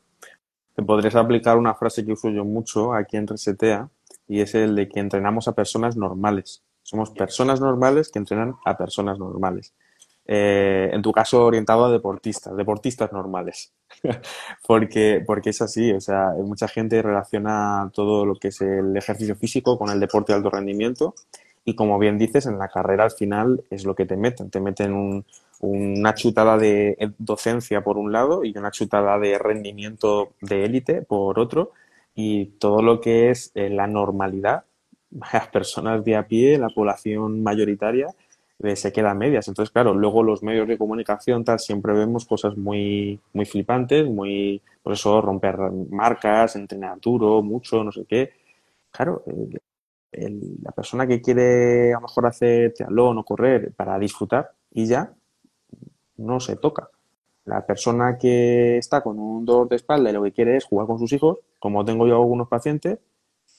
Te podrías aplicar una frase que uso yo mucho aquí en Resetea y es el de que entrenamos a personas normales. Somos personas normales que entrenan a personas normales. Eh, en tu caso orientado a deportistas, deportistas normales, porque, porque es así, o sea, mucha gente relaciona todo lo que es el ejercicio físico con el deporte de alto rendimiento y como bien dices, en la carrera al final es lo que te meten. Te meten una chutada de docencia por un lado y una chutada de rendimiento de élite por otro. Y todo lo que es eh, la normalidad, las personas de a pie, la población mayoritaria, eh, se queda medias. Entonces, claro, luego los medios de comunicación tal siempre vemos cosas muy, muy flipantes, muy, por eso romper marcas, entrenar duro, mucho, no sé qué. Claro, eh, la persona que quiere a lo mejor hacer triatlón o correr para disfrutar y ya no se toca. La persona que está con un dolor de espalda y lo que quiere es jugar con sus hijos, como tengo yo algunos pacientes,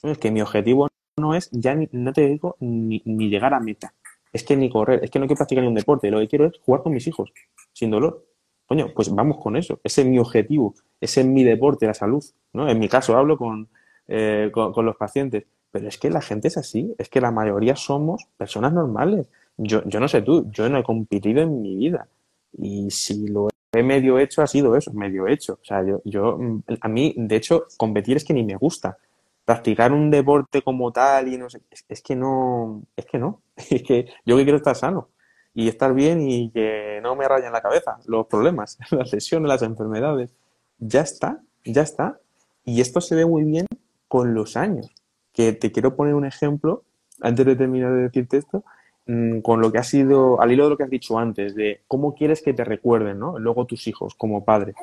es que mi objetivo no es, ya ni, no te digo, ni, llegar a meta. Es que ni correr, es que no quiero practicar ni un deporte, lo que quiero es jugar con mis hijos, sin dolor. Coño, pues vamos con eso. Ese es mi objetivo, ese es mi deporte, la salud. ¿no? En mi caso hablo con, eh, con los pacientes pero es que la gente es así, es que la mayoría somos personas normales. Yo, yo no sé tú, yo no he competido en mi vida. Y si lo he medio hecho, ha sido eso, medio hecho. O sea, yo, yo, mm, a mí, de hecho, competir es que ni me gusta. Practicar un deporte como tal y no sé, es, que no, es que no. Es que yo que quiero estar sano y estar bien y que no me rayen la cabeza los problemas, las lesiones, las enfermedades. Ya está, ya está. Y esto se ve muy bien con los años que te quiero poner un ejemplo, antes de terminar de decirte esto, mm, con lo que ha sido, al hilo de lo que has dicho antes, de cómo quieres que te recuerden, ¿no? Luego tus hijos como padre.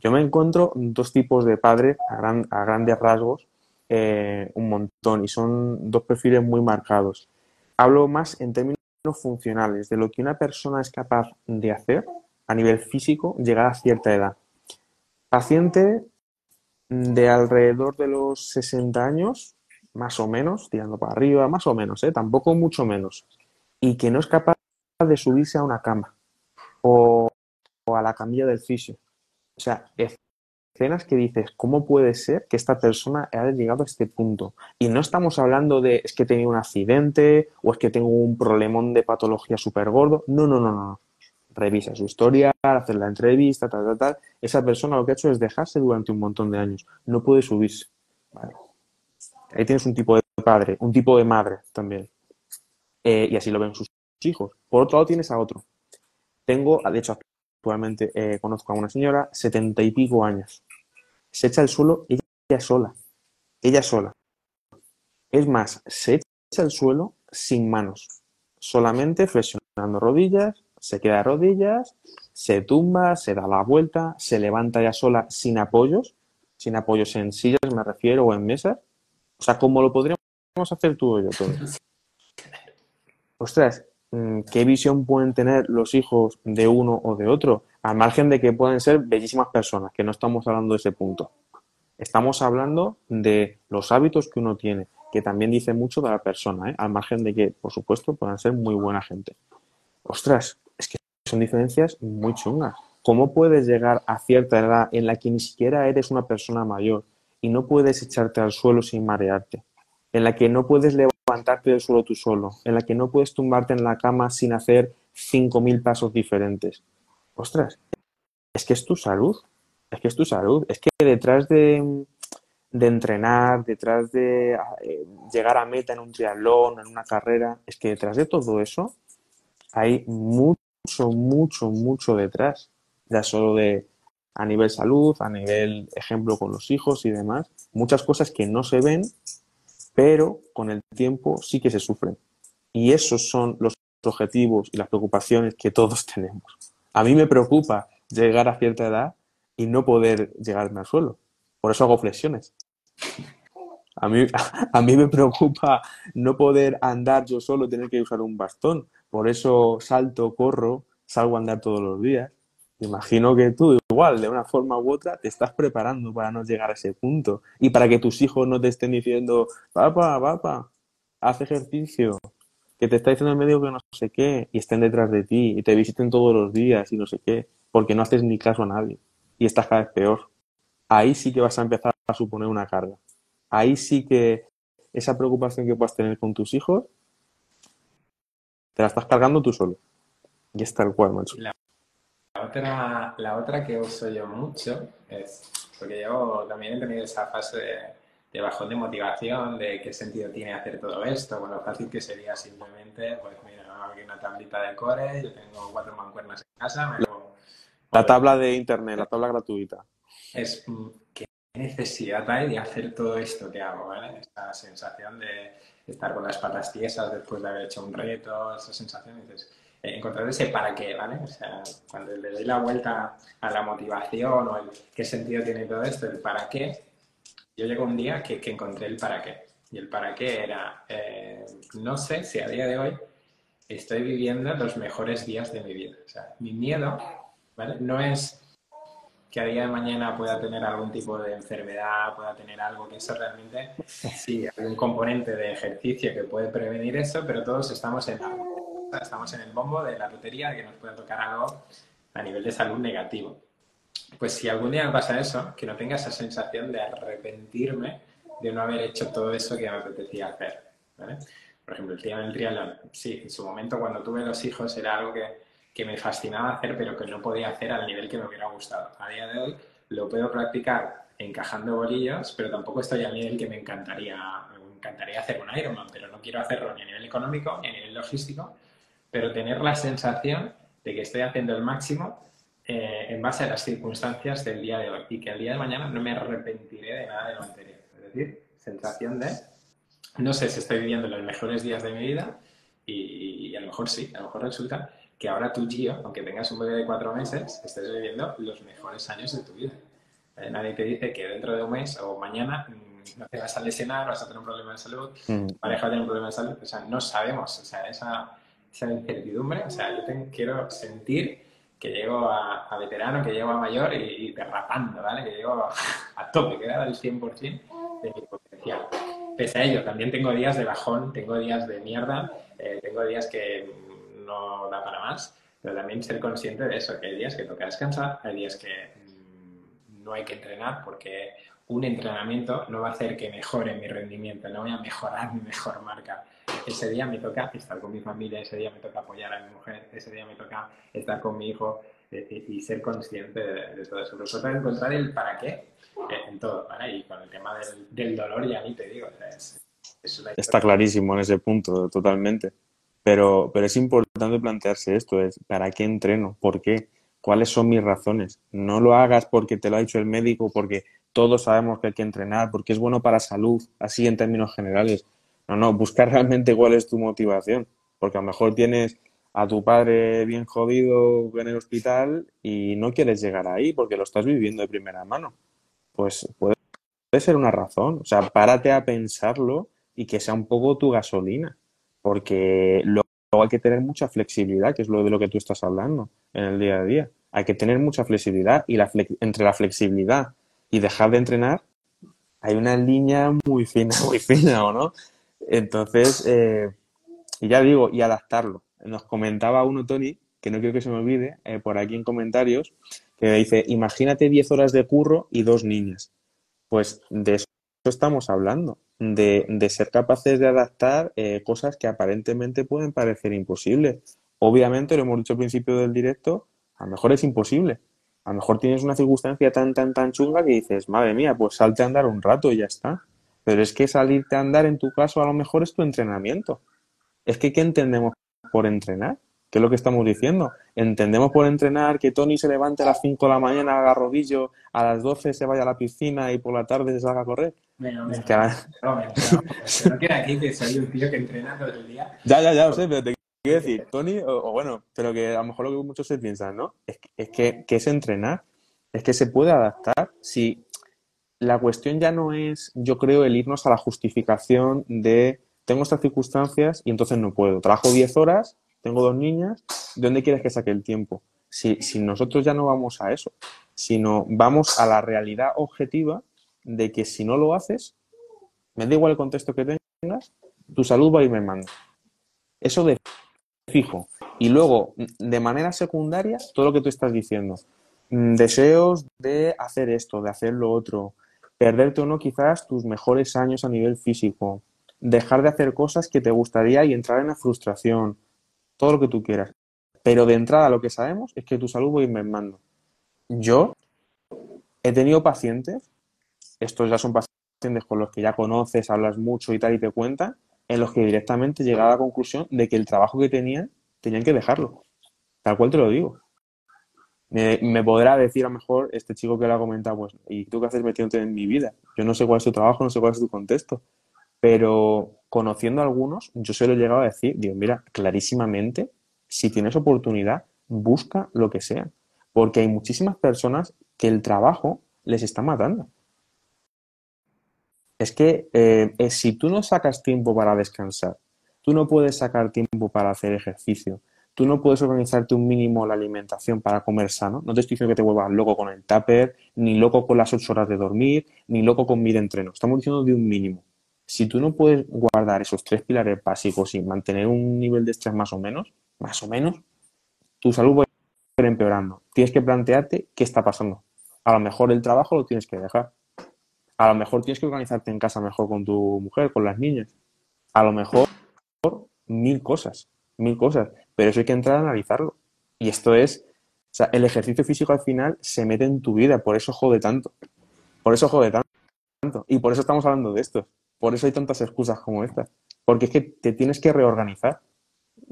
Yo me encuentro dos tipos de padres a, grandes rasgos, eh, un montón, y son dos perfiles muy marcados. Hablo más en términos funcionales, de lo que una persona es capaz de hacer a nivel físico llegar a cierta edad. Paciente de alrededor de los 60 años, más o menos, tirando para arriba, más o menos, ¿eh? tampoco mucho menos, y que no es capaz de subirse a una cama o, a la camilla del fisio. O sea, escenas que dices, ¿cómo puede ser que esta persona haya llegado a este punto? Y no estamos hablando de es que he tenido un accidente o es que tengo un problemón de patología súper gordo. No, no, no, no. Revisa su historia, hacer la entrevista, tal, tal, tal. Esa persona lo que ha hecho es dejarse durante un montón de años. No puede subirse. Ahí tienes un tipo de padre, un tipo de madre también. Eh, y así lo ven sus hijos. Por otro lado tienes a otro. Tengo, de hecho, actualmente eh, conozco a una señora, setenta y pico años. Se echa al suelo ella sola. Ella sola. Es más, se echa al suelo sin manos. Solamente flexionando rodillas, se queda rodillas, se tumba, se da la vuelta, se levanta ya sola sin apoyos, sin apoyos en sillas me refiero o en mesas, o sea, ¿cómo lo podríamos hacer tú o yo todo. Ostras, mm, ¿qué visión pueden tener los hijos de uno o de otro? Al margen de que pueden ser bellísimas personas, que no estamos hablando de ese punto. Estamos hablando de los hábitos que uno tiene, que también dice mucho de la persona, ¿eh? al margen de que, por supuesto, puedan ser muy buena gente. Ostras, es que son diferencias muy chungas. ¿Cómo puedes llegar a cierta edad en la que ni siquiera eres una persona mayor y no puedes echarte al suelo sin marearte, en la que no puedes levantarte del suelo tú solo, en la que no puedes tumbarte en la cama sin hacer 5.000 pasos diferentes. Ostras, es que es tu salud, es que es tu salud, es que detrás de, de entrenar, detrás de eh, llegar a meta en un triatlón, en una carrera, es que detrás de todo eso hay mucho, mucho, mucho detrás, ya solo de a nivel salud, a nivel ejemplo con los hijos y demás, muchas cosas que no se ven, pero con el tiempo sí que se sufren. Y esos son los objetivos y las preocupaciones que todos tenemos. A mí me preocupa llegar a cierta edad y no poder llegarme al suelo. Por eso hago flexiones. A mí, a mí me preocupa no poder andar yo solo, tener que usar un bastón. Por eso salto, corro, salgo a andar todos los días. Imagino que tú, de una forma u otra, te estás preparando para no llegar a ese punto. Y para que tus hijos no te estén diciendo, papá, papá, haz ejercicio, que te está diciendo en medio que no sé qué, y estén detrás de ti, y te visiten todos los días, y no sé qué, porque no haces ni caso a nadie. Y estás cada vez peor. Ahí sí que vas a empezar a suponer una carga. Ahí sí que esa preocupación que puedas tener con tus hijos, te la estás cargando tú solo. Y es tal cual, macho. Otra, la otra que uso yo mucho es, porque yo también he tenido esa fase de, bajón de motivación, de qué sentido tiene hacer todo esto, bueno, fácil que sería simplemente, pues mira, aquí una tablita de core, yo tengo cuatro mancuernas en casa, me La tabla de internet, la tabla gratuita. Es, mm, ¿qué necesidad hay de hacer todo esto que hago, ¿vale? Esta sensación de estar con las patas tiesas después de haber hecho un reto, esa sensación, dices, encontrar ese para qué, ¿vale? O sea, cuando le doy la vuelta a la motivación o el qué sentido tiene todo esto, el para qué, yo llego un día que, que encontré el para qué. Y el para qué era, eh, no sé si a día de hoy estoy viviendo los mejores días de mi vida. O sea, mi miedo, ¿vale? No es que a día de mañana pueda tener algún tipo de enfermedad, pueda tener algo que eso realmente, sí, hay un componente de ejercicio que puede prevenir eso, pero todos estamos en estamos en el bombo de la lotería de que nos pueda tocar algo a nivel de salud negativo. Pues si algún día me pasa eso, que no tenga esa sensación de arrepentirme de no haber hecho todo eso que me apetecía hacer. Por ejemplo, el tema del triatlón. Sí, en su momento cuando tuve los hijos era algo que, que me fascinaba hacer, pero que no podía hacer al nivel que me hubiera gustado. A día de hoy lo puedo practicar encajando bolillos, pero tampoco estoy al nivel que me encantaría, me encantaría hacer un Ironman, pero no quiero hacerlo ni a nivel económico ni a nivel logístico, pero tener la sensación de que estoy haciendo el máximo eh, en base a las circunstancias del día de hoy y que el día de mañana no me arrepentiré de nada de lo anterior. Es decir, sensación de, no sé si estoy viviendo los mejores días de mi vida y, a lo mejor sí, a lo mejor resulta que ahora tú, Gio, aunque tengas un bebé de cuatro meses, estés viviendo los mejores años de tu vida. Eh, nadie te dice que dentro de un mes o mañana mm, no te vas a lesionar, vas a tener un problema de salud, mm. pareja va a tener un problema de salud. O sea, no sabemos. O sea, esa, esa incertidumbre. O sea, yo quiero sentir que llego a, veterano, que llego a mayor y, derrapando, ¿vale? Que llego a, tope, que he dado el 100% de mi potencial. Pese a ello, también tengo días de bajón, tengo días de mierda, eh, tengo días que no da para más, pero también ser consciente de eso, que hay días que toca descansar, hay días que mm, no hay que entrenar porque un entrenamiento no va a hacer que mejore mi rendimiento, no voy a mejorar mi mejor marca ese día me toca estar con mi familia, ese día me toca apoyar a mi mujer, ese día me toca estar con mi hijo eh, y, ser consciente de, todo eso. Pero sobre encontrar el para qué eh, en todo, ¿vale? Y con el tema del, dolor ya ni te digo. Está clarísimo en ese punto, totalmente. Pero, pero es importante plantearse esto, es ¿para qué entreno? ¿Por qué? ¿Cuáles son mis razones? No lo hagas porque te lo ha dicho el médico, porque todos sabemos que hay que entrenar, porque es bueno para salud, así en términos generales no, no, buscar realmente cuál es tu motivación, porque a lo mejor tienes a tu padre bien jodido en el hospital y no quieres llegar ahí porque lo estás viviendo de primera mano. Pues puede, ser una razón, o sea, párate a pensarlo y que sea un poco tu gasolina, porque luego hay que tener mucha flexibilidad, que es lo de lo que tú estás hablando en el día a día. Hay que tener mucha flexibilidad y la entre la flexibilidad y dejar de entrenar hay una línea muy fina, muy fina, ¿o no? Entonces, eh, ya digo, y adaptarlo. Nos comentaba uno, Tony, que no quiero que se me olvide, eh, por aquí en comentarios, que dice, imagínate 10 horas de curro y dos niñas. Pues de eso estamos hablando, de, de ser capaces de adaptar eh, cosas que aparentemente pueden parecer imposibles. Obviamente, lo hemos dicho al principio del directo, a lo mejor es imposible. A lo mejor tienes una circunstancia tan, tan, tan chunga que dices, madre mía, pues salte a andar un rato y ya está. Pero es que salirte a andar en tu caso a lo mejor es tu entrenamiento. Es que, ¿qué entendemos por entrenar? ¿Qué es lo que estamos diciendo? Entendemos por entrenar que Tony se levante a las 5 de la mañana, haga rodillo, a las 12 se vaya a la piscina y por la tarde se salga a correr. Menos, menos. No, no, queda aquí que soy un tío que entrena todo el día. Ya, ya, ya lo sé, pero te quiero decir, Tony, o, bueno, pero que a lo mejor lo que muchos se piensan, ¿no? Es, es que, que es entrenar, es que se puede adaptar. Si la cuestión ya no es, yo creo, el irnos a la justificación de tengo estas circunstancias y entonces no puedo. Trabajo 10 horas tengo dos niñas, ¿de dónde quieres que saque el tiempo? Si, si nosotros ya no vamos a eso, sino vamos a la realidad objetiva de que si no lo haces, me da igual el contexto que tengas, tu salud va a ir mermando. Eso de fijo. Y luego, de manera secundaria, todo lo que tú estás diciendo. Mm, deseos de hacer esto, de hacer lo otro, perderte o no quizás tus mejores años a nivel físico, dejar de hacer cosas que te gustaría y entrar en la frustración, todo lo que tú quieras. Pero de entrada lo que sabemos es que tu salud va a mermando. Yo he tenido pacientes, estos ya son pacientes con los que ya conoces, hablas mucho y tal y te cuentan, en los que directamente llegaba a la conclusión de que el trabajo que tenían tenían que dejarlo. Tal cual te lo digo. Me, podrá decir a lo mejor este chico que lo ha comentado, pues, ¿y tú qué haces metiéndote en mi vida? Yo no sé cuál es tu trabajo, no sé cuál es tu contexto. Pero conociendo a algunos, yo se lo he llegado a decir, digo, mira, clarísimamente, si tienes oportunidad, busca lo que sea. Porque hay muchísimas personas que el trabajo les está matando. Es que eh, si tú no sacas tiempo para descansar, tú no puedes sacar tiempo para hacer ejercicio, tú no puedes organizarte un mínimo la alimentación para comer sano. No te estoy diciendo que te vuelvas loco con el tupper, ni loco con las ocho horas de dormir, ni loco con mi entreno. Estamos diciendo de un mínimo si tú no puedes guardar esos tres pilares básicos y mantener un nivel de estrés más o menos, más o menos, tu salud va a ir empeorando. Tienes que plantearte qué está pasando. A lo mejor el trabajo lo tienes que dejar. A lo mejor tienes que organizarte en casa mejor con tu mujer, con las niñas. A lo mejor mil cosas, mil cosas. Pero eso hay que entrar a analizarlo. Y esto es, o sea, el ejercicio físico al final se mete en tu vida, por eso jode tanto. Por eso jode tanto. Y por eso estamos hablando de esto. Por eso hay tantas excusas como esta. Porque es que te tienes que reorganizar.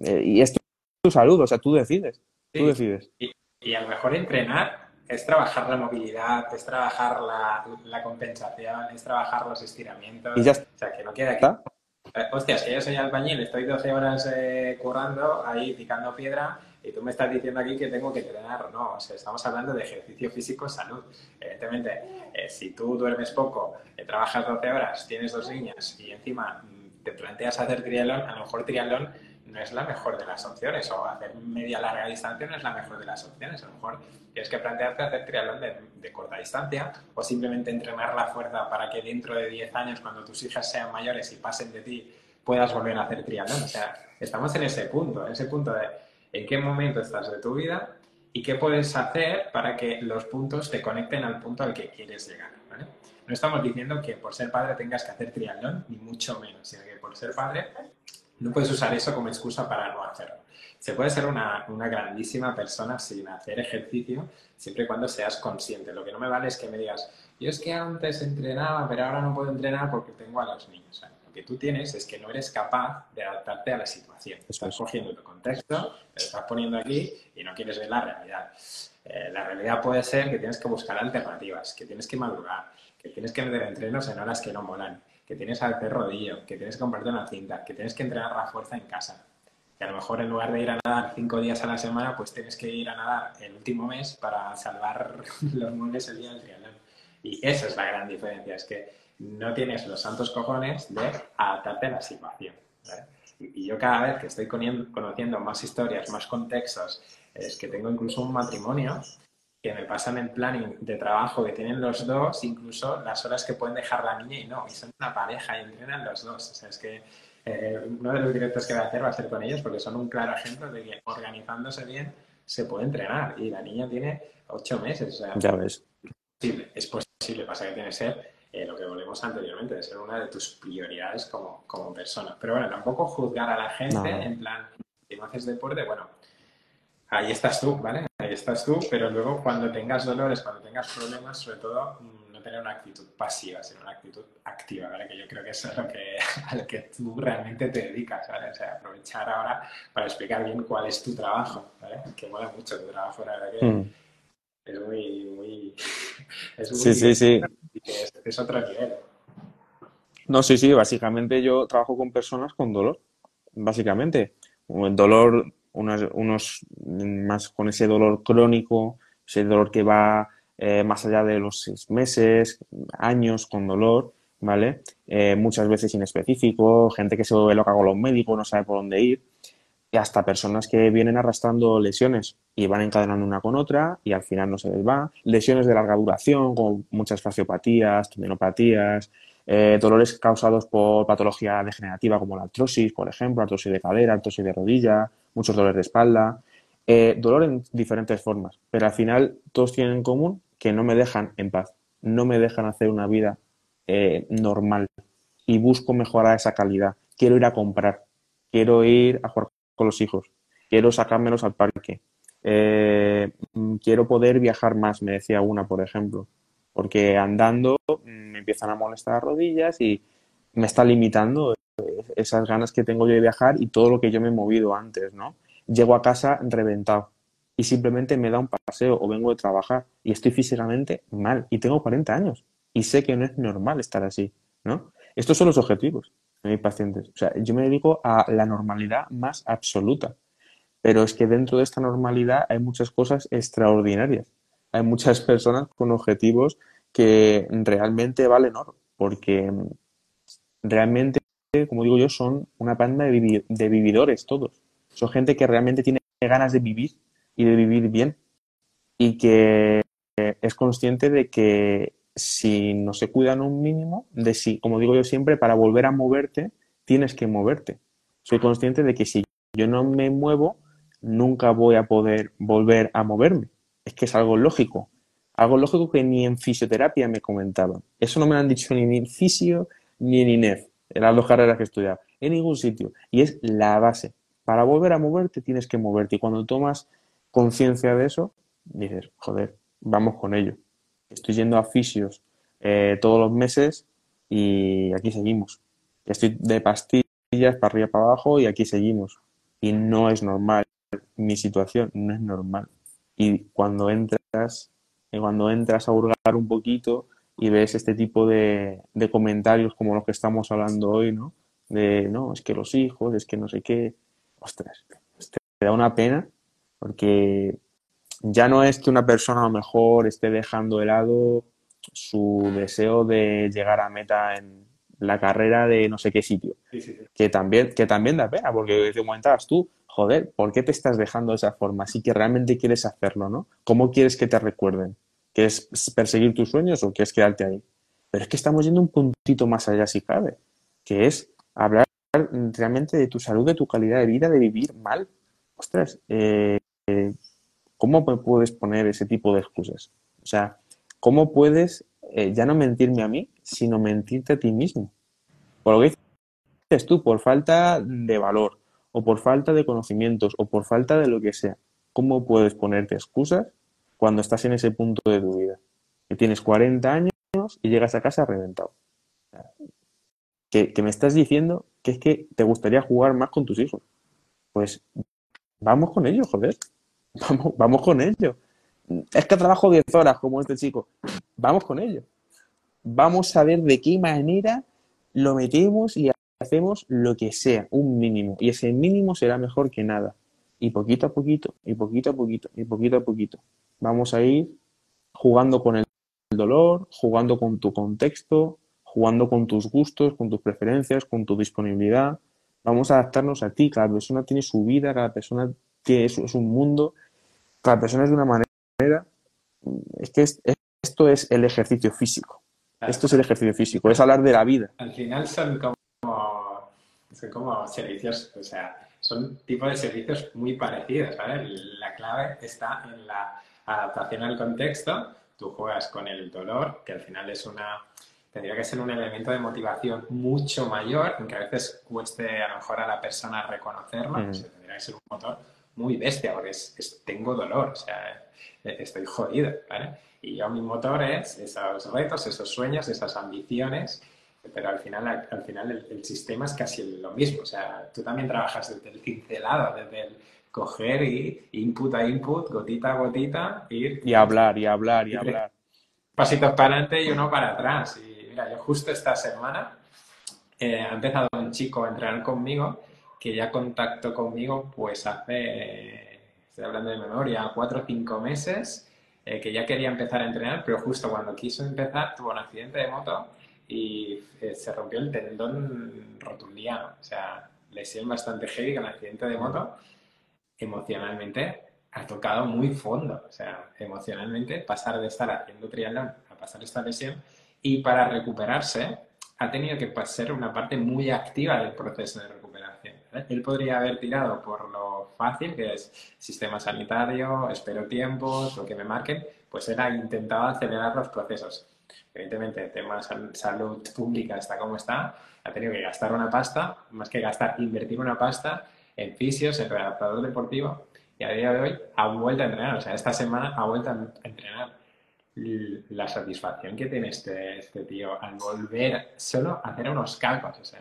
Eh, y esto es tu salud, o sea, tú decides. Tú decides. Y, a lo mejor entrenar es trabajar la movilidad, es trabajar la, compensación, es trabajar los estiramientos. Y ya O sea, que no queda aquí. Eh, hostias, que yo soy albañil, estoy 12 horas eh, currando, ahí picando piedra, y tú me estás diciendo aquí que tengo que entrenar. No, o sea, estamos hablando de ejercicio físico, salud. Evidentemente, eh, si tú duermes poco, trabajas 12 horas, tienes dos niñas y encima mm, te planteas hacer triatlón, a lo mejor triatlón no es la mejor de las opciones, o hacer media larga distancia no es la mejor de las opciones. A lo mejor tienes que plantearte hacer triatlón de, corta distancia o simplemente entrenar la fuerza para que dentro de 10 años, cuando tus hijas sean mayores y pasen de ti, puedas volver a hacer triatlón. O sea, estamos en ese punto, en ese punto de en qué momento estás de tu vida y qué puedes hacer para que los puntos te conecten al punto al que quieres llegar. No estamos diciendo que por ser padre tengas que hacer triatlón, ni mucho menos, sino que por ser padre no puedes usar eso como excusa para no hacerlo. Se puede ser una, una, grandísima persona sin hacer ejercicio, siempre y cuando seas consciente. Lo que no me vale es que me digas, yo es que antes entrenaba, pero ahora no puedo entrenar porque tengo a los niños. Lo que tú tienes es que no eres capaz de adaptarte a la situación. Estás cogiendo tu contexto, te estás poniendo aquí y no quieres ver la realidad. Eh, la realidad puede ser que tienes que buscar alternativas, que tienes que madrugar, que tienes que meter entrenos en horas que no molan, que tienes hacer rodillo, que tienes que comprarte una cinta, que tienes que entrenar la fuerza en casa. Que a lo mejor en lugar de ir a nadar cinco días a la semana, pues tienes que ir a nadar el último mes para salvar los muebles el día del triatlón. Y esa es la gran diferencia, es que no tienes los santos cojones de adaptarte a la situación. Y yo cada vez que estoy conociendo más historias, más contextos, es que tengo incluso un matrimonio que me pasan el planning de trabajo que tienen los dos, incluso las horas que pueden dejar la niña y no, y son una pareja y entrenan los dos. O sea, es que eh, uno de los directos que voy a hacer va a ser con ellos porque son un claro ejemplo de que organizándose bien se puede entrenar y la niña tiene ocho meses. ya ves. Es posible, pasa que tiene que ser eh, lo que volvemos anteriormente, de ser una de tus prioridades como, como persona. Pero bueno, tampoco juzgar a la gente en plan, si no haces deporte, bueno, ahí estás tú, ¿vale? Ahí estás tú, pero luego cuando tengas dolores, cuando tengas problemas, sobre todo, mm, no tener una actitud pasiva, sino una actitud activa, ¿vale? Que yo creo que eso es lo que, al que tú realmente te dedicas, ¿vale? O sea, aprovechar ahora para explicar bien cuál es tu trabajo, ¿vale? Que mola mucho tu trabajo, la verdad que... Mm es muy, muy, es muy sí, sí, sí. Es, otro nivel. No, sí, sí, básicamente yo trabajo con personas con dolor, básicamente. El dolor, unos, unos más con ese dolor crónico, ese dolor que va eh, más allá de los seis meses, años con dolor, ¿vale? Eh, muchas veces inespecífico, gente que se vuelve loca con los médicos, no sabe por dónde ir hasta personas que vienen arrastrando lesiones y van encadenando una con otra y al final no se les va. Lesiones de larga duración, con muchas fasciopatías, tendinopatías, eh, dolores causados por patología degenerativa como la artrosis, por ejemplo, artrosis de cadera, artrosis de rodilla, muchos dolores de espalda. Eh, dolor en diferentes formas, pero al final todos tienen en común que no me dejan en paz, no me dejan hacer una vida eh, normal y busco mejorar esa calidad. Quiero ir a comprar, quiero ir a jugar con los hijos, quiero sacármelos al parque, eh, mm, quiero poder viajar más, me decía una, por ejemplo, porque andando mm, me empiezan a molestar las rodillas y me está limitando esas ganas que tengo yo de viajar y todo lo que yo me he movido antes, ¿no? Llego a casa reventado y simplemente me da un paseo o vengo de trabajar y estoy físicamente mal y tengo 40 años y sé que no es normal estar así, ¿no? Estos son los objetivos mis pacientes. O sea, yo me dedico a la normalidad más absoluta. Pero es que dentro de esta normalidad hay muchas cosas extraordinarias. Hay muchas personas con objetivos que realmente valen oro. Porque realmente, como digo yo, son una panda de, de vividores todos. Son gente que realmente tiene ganas de vivir y de vivir bien. Y que es consciente de que si no se cuidan un mínimo, de si, como digo yo siempre, para volver a moverte, tienes que moverte. Soy consciente de que si yo no me muevo, nunca voy a poder volver a moverme. Es que es algo lógico. Algo lógico que ni en fisioterapia me comentaban. Eso no me lo han dicho ni en fisio ni en INEF, en las dos carreras que he estudiado, en ningún sitio. Y es la base. Para volver a moverte tienes que moverte. Y cuando tomas conciencia de eso, dices, joder, vamos con ello. Estoy yendo a fisios eh, todos los meses y aquí seguimos. Estoy de pastillas para arriba para abajo y aquí seguimos. Y no es normal. Mi situación no es normal. Y cuando entras, y cuando entras a hurgar un poquito y ves este tipo de, de comentarios como los que estamos hablando hoy, ¿no? De, no, es que los hijos, es que no sé qué. Ostras, te da una pena porque ya no es que una persona a lo mejor esté dejando de lado su deseo de llegar a meta en la carrera de no sé qué sitio. Que, también, que también da pena, porque te comentabas tú, joder, ¿por qué te estás dejando de esa forma? Si que realmente quieres hacerlo, ¿no? ¿Cómo quieres que te recuerden? ¿Quieres perseguir tus sueños o quieres quedarte ahí? Pero es que estamos yendo un puntito más allá si cabe, que es hablar realmente de tu salud, de tu calidad de vida, de vivir mal. Ostras, eh, ¿Cómo puedes poner ese tipo de excusas? O sea, ¿cómo puedes eh, ya no mentirme a mí, sino mentirte a ti mismo? Por lo que dices tú, por falta de valor, o por falta de conocimientos, o por falta de lo que sea. ¿Cómo puedes ponerte excusas cuando estás en ese punto de tu vida? Que tienes 40 años y llegas a casa reventado. Que, que me estás diciendo que es que te gustaría jugar más con tus hijos. Pues vamos con ellos, joder. Vamos, vamos con ello. Es que trabajo 10 horas como este chico. Vamos con ello. Vamos a ver de qué manera lo metemos y hacemos lo que sea, un mínimo. Y ese mínimo será mejor que nada. Y poquito a poquito, y poquito a poquito, y poquito a poquito. Vamos a ir jugando con el dolor, jugando con tu contexto, jugando con tus gustos, con tus preferencias, con tu disponibilidad. Vamos a adaptarnos a ti. Cada persona tiene su vida, cada persona tiene, es un mundo cada persona es de una manera. Es que esto es el ejercicio físico. Esto es el ejercicio físico, es hablar de la vida. Al final son como, son como servicios, o sea, son tipos de servicios muy parecidos, ¿vale? La clave está en la adaptación al contexto. Tú juegas con el dolor, que al final es una tendría que ser un elemento de motivación mucho mayor, aunque a veces cueste a lo mejor a la persona reconocerlo, Mm. tendría que ser un motor muy bestia, porque es, es- tengo dolor, o sea, eh, estoy jodido, ¿vale? Y yo mi motor es esos retos, esos sueños, esas ambiciones, pero al final, al final el, el sistema es casi lo mismo, o sea, tú también trabajas desde el cincelado, desde el coger y input a input, gotita a gotita, ir Y hablar, y hablar, y hablar. pasitos para adelante y uno para atrás. Y mira, yo justo esta semana eh, ha empezado un chico a entrenar conmigo que ya contactó conmigo pues hace, estoy hablando de memoria, cuatro o cinco meses, eh, que ya quería empezar a entrenar, pero justo cuando quiso empezar tuvo un accidente de moto y eh, se rompió el tendón rotuliano. O sea, lesión bastante heavy con accidente de moto. Emocionalmente ha tocado muy fondo. O sea, emocionalmente pasar de estar haciendo triatlón a pasar esta lesión y para recuperarse ha tenido que ser una parte muy activa del proceso de recuperación. ¿vale? Él podría haber tirado por lo fácil, que es sistema sanitario, espero tiempos, lo que me marquen, pues él ha intentado acelerar los procesos. Evidentemente, el tema de salud pública está como está, ha tenido que gastar una pasta, más que gastar, invertir una pasta en fisios, en adaptador deportivo, y a día de hoy ha vuelto a entrenar, o sea, esta semana ha vuelto a entrenar la satisfacción que tiene este, este tío al volver solo a hacer unos cacos. O sea,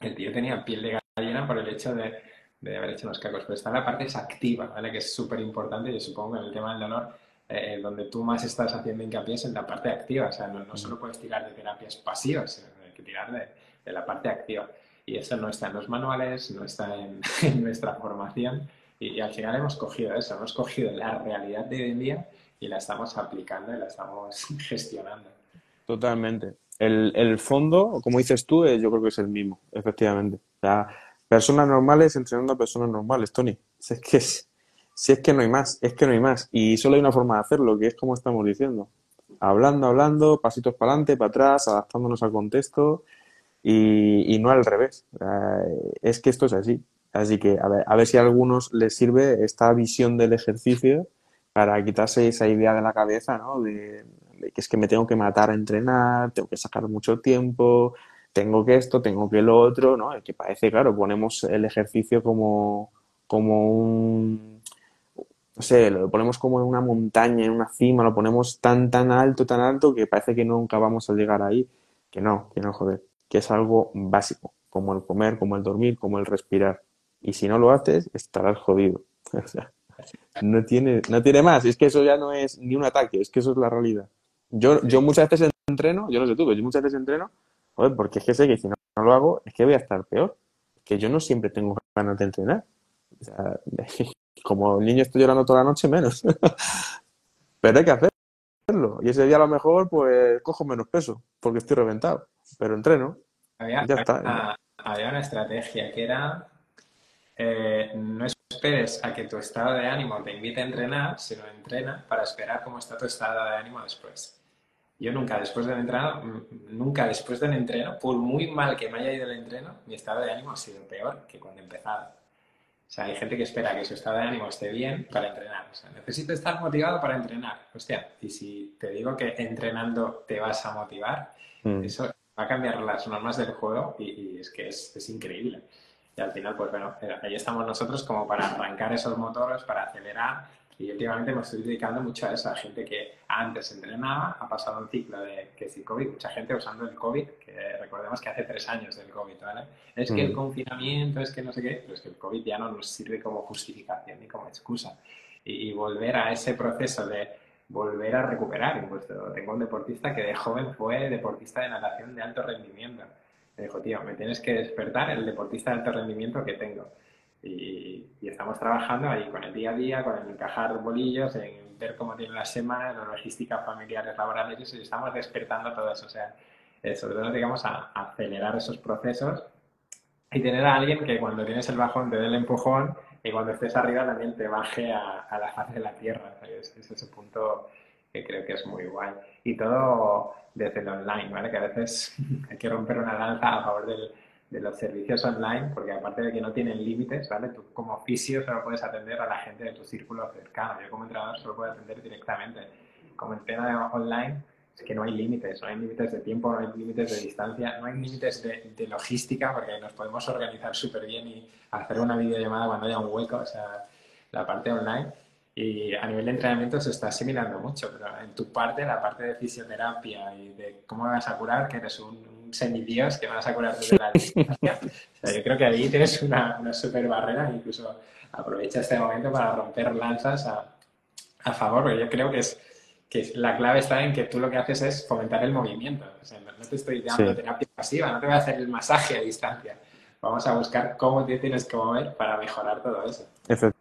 el tío tenía piel de gallina por el hecho de, de haber hecho unos cacos. Pero está la parte activa, ¿vale? Que es súper importante. Yo supongo que en el tema del dolor, eh, donde tú más estás haciendo hincapié es en la parte activa. O sea, no, no solo puedes tirar de terapias pasivas, sino que hay que tirar de, de, la parte activa. Y eso no está en los manuales, no está en, en nuestra formación. Y, y al final hemos cogido eso, hemos cogido la realidad de hoy en día y la estamos aplicando y la estamos gestionando. Totalmente. El, el fondo, como dices tú, eh, yo creo que es el mismo, efectivamente. O sea, personas normales entrenando a personas normales, Tony. Es que es, si es que no hay más, es que no hay más. Y solo hay una forma de hacerlo, que es como estamos diciendo. Hablando, hablando, pasitos para adelante, para atrás, adaptándonos al contexto y, no al revés. Eh, es que esto es así. Así que a ver, a ver si a algunos les sirve esta visión del ejercicio para quitarse esa idea de la cabeza, ¿no? De, que es que me tengo que matar a entrenar, tengo que sacar mucho tiempo, tengo que esto, tengo que lo otro, ¿no? Que parece, claro, ponemos el ejercicio como, como un, no sé, lo ponemos como en una montaña, en una cima, lo ponemos tan, tan alto, tan alto que parece que nunca vamos a llegar ahí. Que no, que no, joder, que es algo básico, como el comer, como el dormir, como el respirar. Y si no lo haces, estarás jodido. O sea, no tiene, no tiene más. Es que eso ya no es ni un ataque, es que eso es la realidad. Yo, yo muchas veces entreno, yo no sé tú, pero yo muchas veces entreno, joder, porque es que sé que si no, no lo hago, es que voy a estar peor. Que yo no siempre tengo ganas de entrenar. O sea, como el niño estoy llorando toda la noche, menos. pero hay que hacerlo. Y ese día a lo mejor, pues, cojo menos peso, porque estoy reventado. Pero entreno. Había, ya está. Una, había una estrategia que era eh, no esperes a que tu estado de ánimo te invite a entrenar, sino entrena para esperar cómo está tu estado de ánimo después. Yo nunca después del entreno, nunca después del entreno, por muy mal que me haya ido el entreno, mi estado de ánimo ha sido peor que cuando he empezado. O sea, hay gente que espera que su estado de ánimo esté bien para entrenar. O sea, necesito estar motivado para entrenar. Hostia, y si te digo que entrenando te vas a motivar, mm. eso va a cambiar las normas del juego y, y es que es, es increíble. Y al final, pues bueno, ahí estamos nosotros como para arrancar esos motores, para acelerar. Y últimamente me estoy dedicando mucho a eso, a gente que antes entrenaba, ha pasado un ciclo de que si COVID, mucha gente usando el COVID, que recordemos que hace tres años del COVID, ¿vale? Es que el confinamiento, es que no sé qué, pero es que el COVID ya no nos sirve como justificación ni como excusa. Y, y volver a ese proceso de volver a recuperar. Incluso tengo un deportista que de joven fue deportista de natación de alto rendimiento me dijo, tío, me tienes que despertar el deportista de alto rendimiento que tengo. Y, y, estamos trabajando ahí con el día a día, con el encajar bolillos, en ver cómo tienen las semanas, la logística familiares, laborales, y estamos despertando todo eso. O sea, eh, sobre todo, digamos, a, a, acelerar esos procesos y tener a alguien que cuando tienes el bajón te dé el empujón y cuando estés arriba también te baje a, a la faz de la tierra. Es, es ese punto que creo que es muy guay. Y todo desde el online, ¿vale? Que a veces hay que romper una lanza a favor del, de los servicios online, porque aparte de que no tienen límites, ¿vale? Tú como fisio solo puedes atender a la gente de tu círculo cercano. Yo como entrenador solo puedo atender directamente. Como tema online, es que no hay límites, no hay límites de tiempo, no hay límites de distancia, no hay límites de, de logística, porque nos podemos organizar súper bien y hacer una videollamada cuando haya un hueco, o sea, la parte online. Y a nivel de entrenamiento se está asimilando mucho, pero en tu parte, la parte de fisioterapia y de cómo vas a curar, que eres un semidios que vas a curar desde la distancia, o sea, yo creo que ahí tienes una, una super barrera, incluso aprovecha este momento para romper lanzas a, a favor, porque yo creo que es que la clave está en que tú lo que haces es fomentar el movimiento. O sea, no, te estoy dando Sí. terapia pasiva, no te voy a hacer el masaje a distancia. Vamos a buscar cómo te tienes que mover para mejorar todo eso. Efectivamente,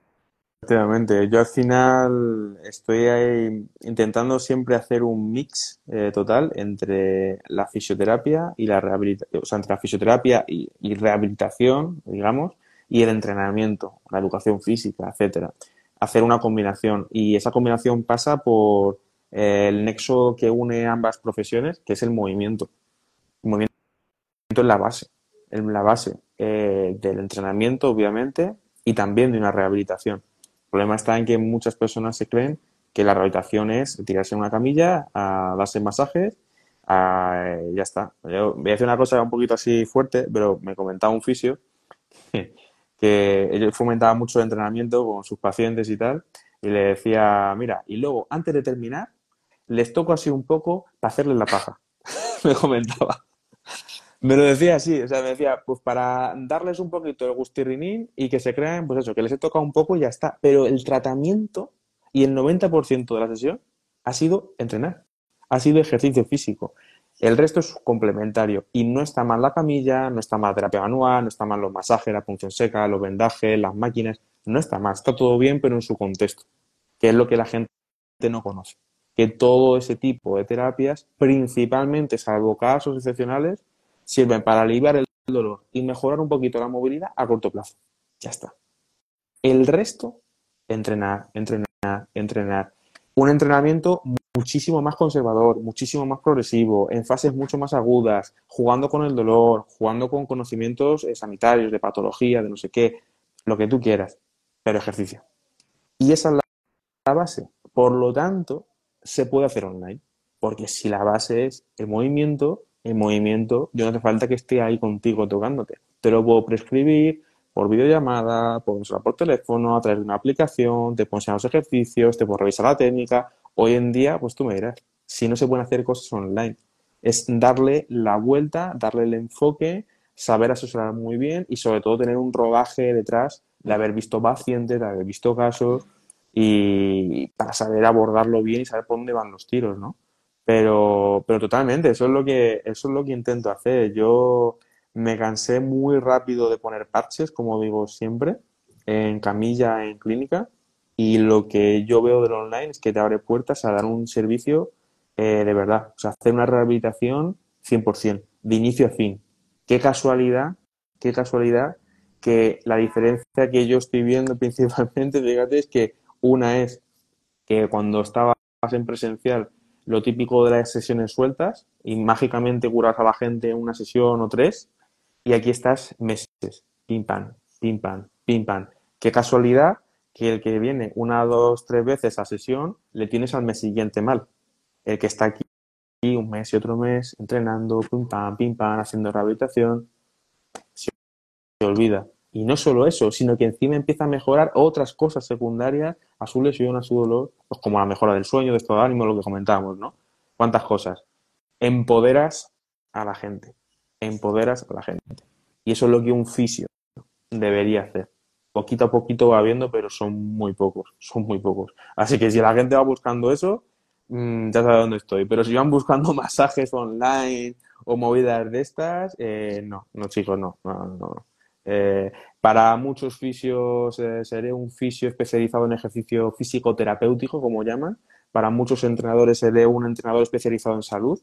yo al final estoy ahí intentando siempre hacer un mix eh, total entre la fisioterapia y la rehabilitación, o sea, entre la fisioterapia y, y rehabilitación, digamos, y el entrenamiento, la educación física, etcétera. Hacer una combinación y esa combinación pasa por eh, el nexo que une ambas profesiones, que es el movimiento. El movimiento es la base, es la base eh, del entrenamiento, obviamente, y también de una rehabilitación. Problema está en que muchas personas se creen que la rehabilitación es tirarse en una camilla, a darse masajes, a, ya está. Yo voy a decir una cosa un poquito así fuerte, pero me comentaba un fisio que él fomentaba mucho el entrenamiento con sus pacientes y tal, y le decía, mira, y luego, antes de terminar, les toco así un poco para hacerles la paja. me comentaba. Me lo decía así, o sea, me decía, pues para darles un poquito el gustirrinín y que se crean, pues eso, que les he tocado un poco y ya está. Pero el tratamiento y el 90% de la sesión ha sido entrenar, ha sido ejercicio físico. El resto es complementario y no está mal la camilla, no está mal terapia manual, no está mal los masajes, la punción seca, los vendajes, las máquinas, no está mal, está todo bien, pero en su contexto, que es lo que la gente no conoce. Que todo ese tipo de terapias, principalmente, salvo casos excepcionales, sirven para aliviar el dolor y mejorar un poquito la movilidad a corto plazo. Ya está. El resto, entrenar, entrenar, entrenar. Un entrenamiento muchísimo más conservador, muchísimo más progresivo, en fases mucho más agudas, jugando con el dolor, jugando con conocimientos eh, sanitarios, de patología, de no sé qué, lo que tú quieras, pero ejercicio. Y esa es la, la base. Por lo tanto, se puede hacer online, porque si la base es el movimiento, el movimiento, yo no hace falta que esté ahí contigo tocándote. Te lo puedo prescribir por videollamada, por, por teléfono, a través de una aplicación, te puedo enseñar los ejercicios, te puedo revisar la técnica. Hoy en día, pues tú me dirás, si no se pueden hacer cosas online, es darle la vuelta, darle el enfoque, saber asesorar muy bien y sobre todo tener un rodaje detrás de haber visto pacientes, de haber visto casos y para saber abordarlo bien y saber por dónde van los tiros, ¿no? Pero, pero totalmente, eso es lo que, eso es lo que intento hacer. Yo me cansé muy rápido de poner parches, como digo siempre, en camilla, en clínica, y lo que yo veo del online es que te abre puertas a dar un servicio eh, de verdad, o sea, hacer una rehabilitación 100%, de inicio a fin. Qué casualidad, qué casualidad que la diferencia que yo estoy viendo principalmente, fíjate, es que una es que cuando estabas en presencial lo típico de las sesiones sueltas y mágicamente curas a la gente en una sesión o tres y aquí estás meses, pim pam, pim pam, pim pam. Qué casualidad que el que viene una, dos, tres veces a sesión le tienes al mes siguiente mal. El que está aquí un mes y otro mes entrenando, pim pam, pim pam, haciendo rehabilitación, se olvida. Y no solo eso, sino que encima empieza a mejorar otras cosas secundarias a su lesión, a su dolor, pues como la mejora del sueño, de estado de ánimo, lo que comentábamos, ¿no? ¿Cuántas cosas? Empoderas a la gente, empoderas a la gente. Y eso es lo que un fisio debería hacer. Poquito a poquito va viendo, pero son muy pocos, son muy pocos. Así que si la gente va buscando eso, mmm, ya sabe dónde estoy. Pero si van buscando masajes online o movidas de estas, eh, no, no chicos, no, no, no. Eh, para muchos fisios eh, seré un fisio especializado en ejercicio físico terapéutico, como llaman. Para muchos entrenadores seré un entrenador especializado en salud.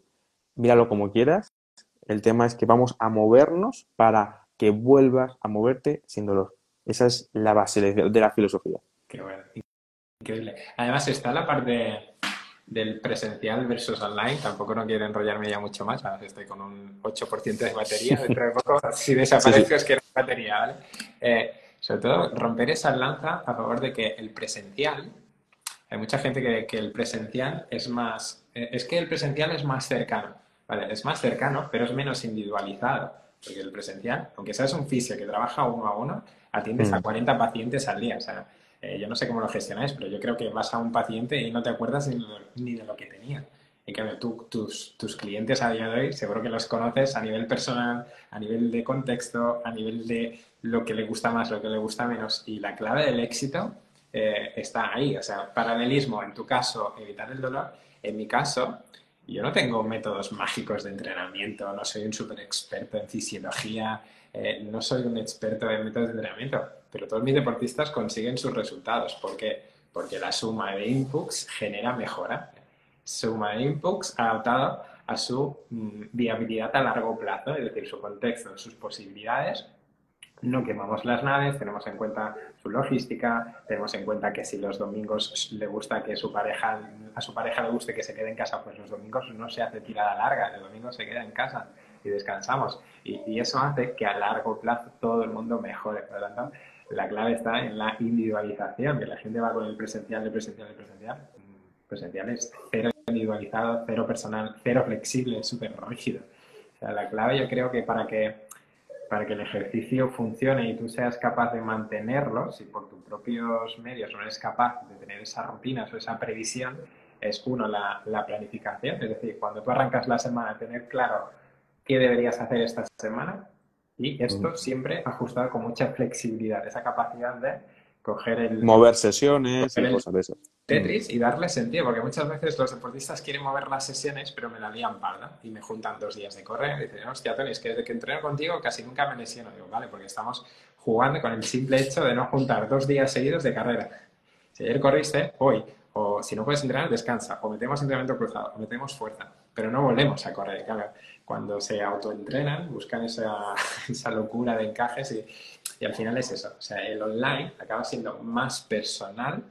Míralo como quieras. El tema es que vamos a movernos para que vuelvas a moverte sin dolor. Esa es la base de la filosofía. Qué bueno, increíble. Además está la parte del presencial versus online. Tampoco no quiero enrollarme ya mucho más. Ahora estoy con un 8% de batería. Dentro de poco, si desaparezco, es que no hay batería, ¿vale? Eh, sobre todo, romper esa lanza a favor de que el presencial, hay mucha gente que, que el presencial es más eh, es que el presencial es más cercano. Vale, es más cercano, pero es menos individualizado. Porque el presencial, aunque seas un fisio que trabaja uno a uno, atiendes a 40 mm. pacientes al día. O sea, eh, yo no sé cómo lo gestionáis, pero yo creo que vas a un paciente y no te acuerdas ni, de lo que tenía. En cambio, tú, tus, tus clientes a día de hoy seguro que los conoces a nivel personal, a nivel de contexto, a nivel de lo que le gusta más, lo que le gusta menos. Y la clave del éxito eh, está ahí. O sea, paralelismo, en tu caso, evitar el dolor. En mi caso, yo no tengo métodos mágicos de entrenamiento, no soy un súper experto en fisiología, eh, no soy un experto en métodos de entrenamiento, pero todos mis deportistas consiguen sus resultados. ¿Por qué? Porque la suma de inputs genera mejora. Suma de inputs adaptado a su mm, viabilidad a largo plazo, es decir, su contexto, sus posibilidades no quemamos las naves, tenemos en cuenta su logística, tenemos en cuenta que si los domingos le gusta que su pareja, a su pareja le guste que se quede en casa, pues los domingos no se hace tirada larga, el domingo se queda en casa y descansamos. Y, eso hace que a largo plazo todo el mundo mejore. Por lo tanto, la clave está en la individualización, que la gente va con el presencial, el presencial, el presencial. Presencial es cero individualizado, cero personal, cero flexible, súper rígido. La clave yo creo que para que para que el ejercicio funcione y tú seas capaz de mantenerlo, si por tus propios medios no eres capaz de tener esa rutina o esa previsión, es uno, la, planificación, es decir, cuando tú arrancas la semana, tener claro qué deberías hacer esta semana y esto mm. siempre ajustado con mucha flexibilidad, esa capacidad de coger el... Mover sesiones y cosas de eso. Tetris y darle sentido, porque muchas veces los deportistas quieren mover las sesiones, pero me la lían parda y me juntan dos días de correr. Y dicen, hostia, Tony, es que desde que entreno contigo casi nunca me lesiono. Digo, vale, porque estamos jugando con el simple hecho de no juntar dos días seguidos de carrera. Si ayer corriste, hoy, o si no puedes entrenar, descansa, o metemos entrenamiento cruzado, o metemos fuerza, pero no volvemos a correr. Claro, cuando se autoentrenan, buscan esa, esa locura de encajes y, y al final es eso. O sea, el online acaba siendo más personal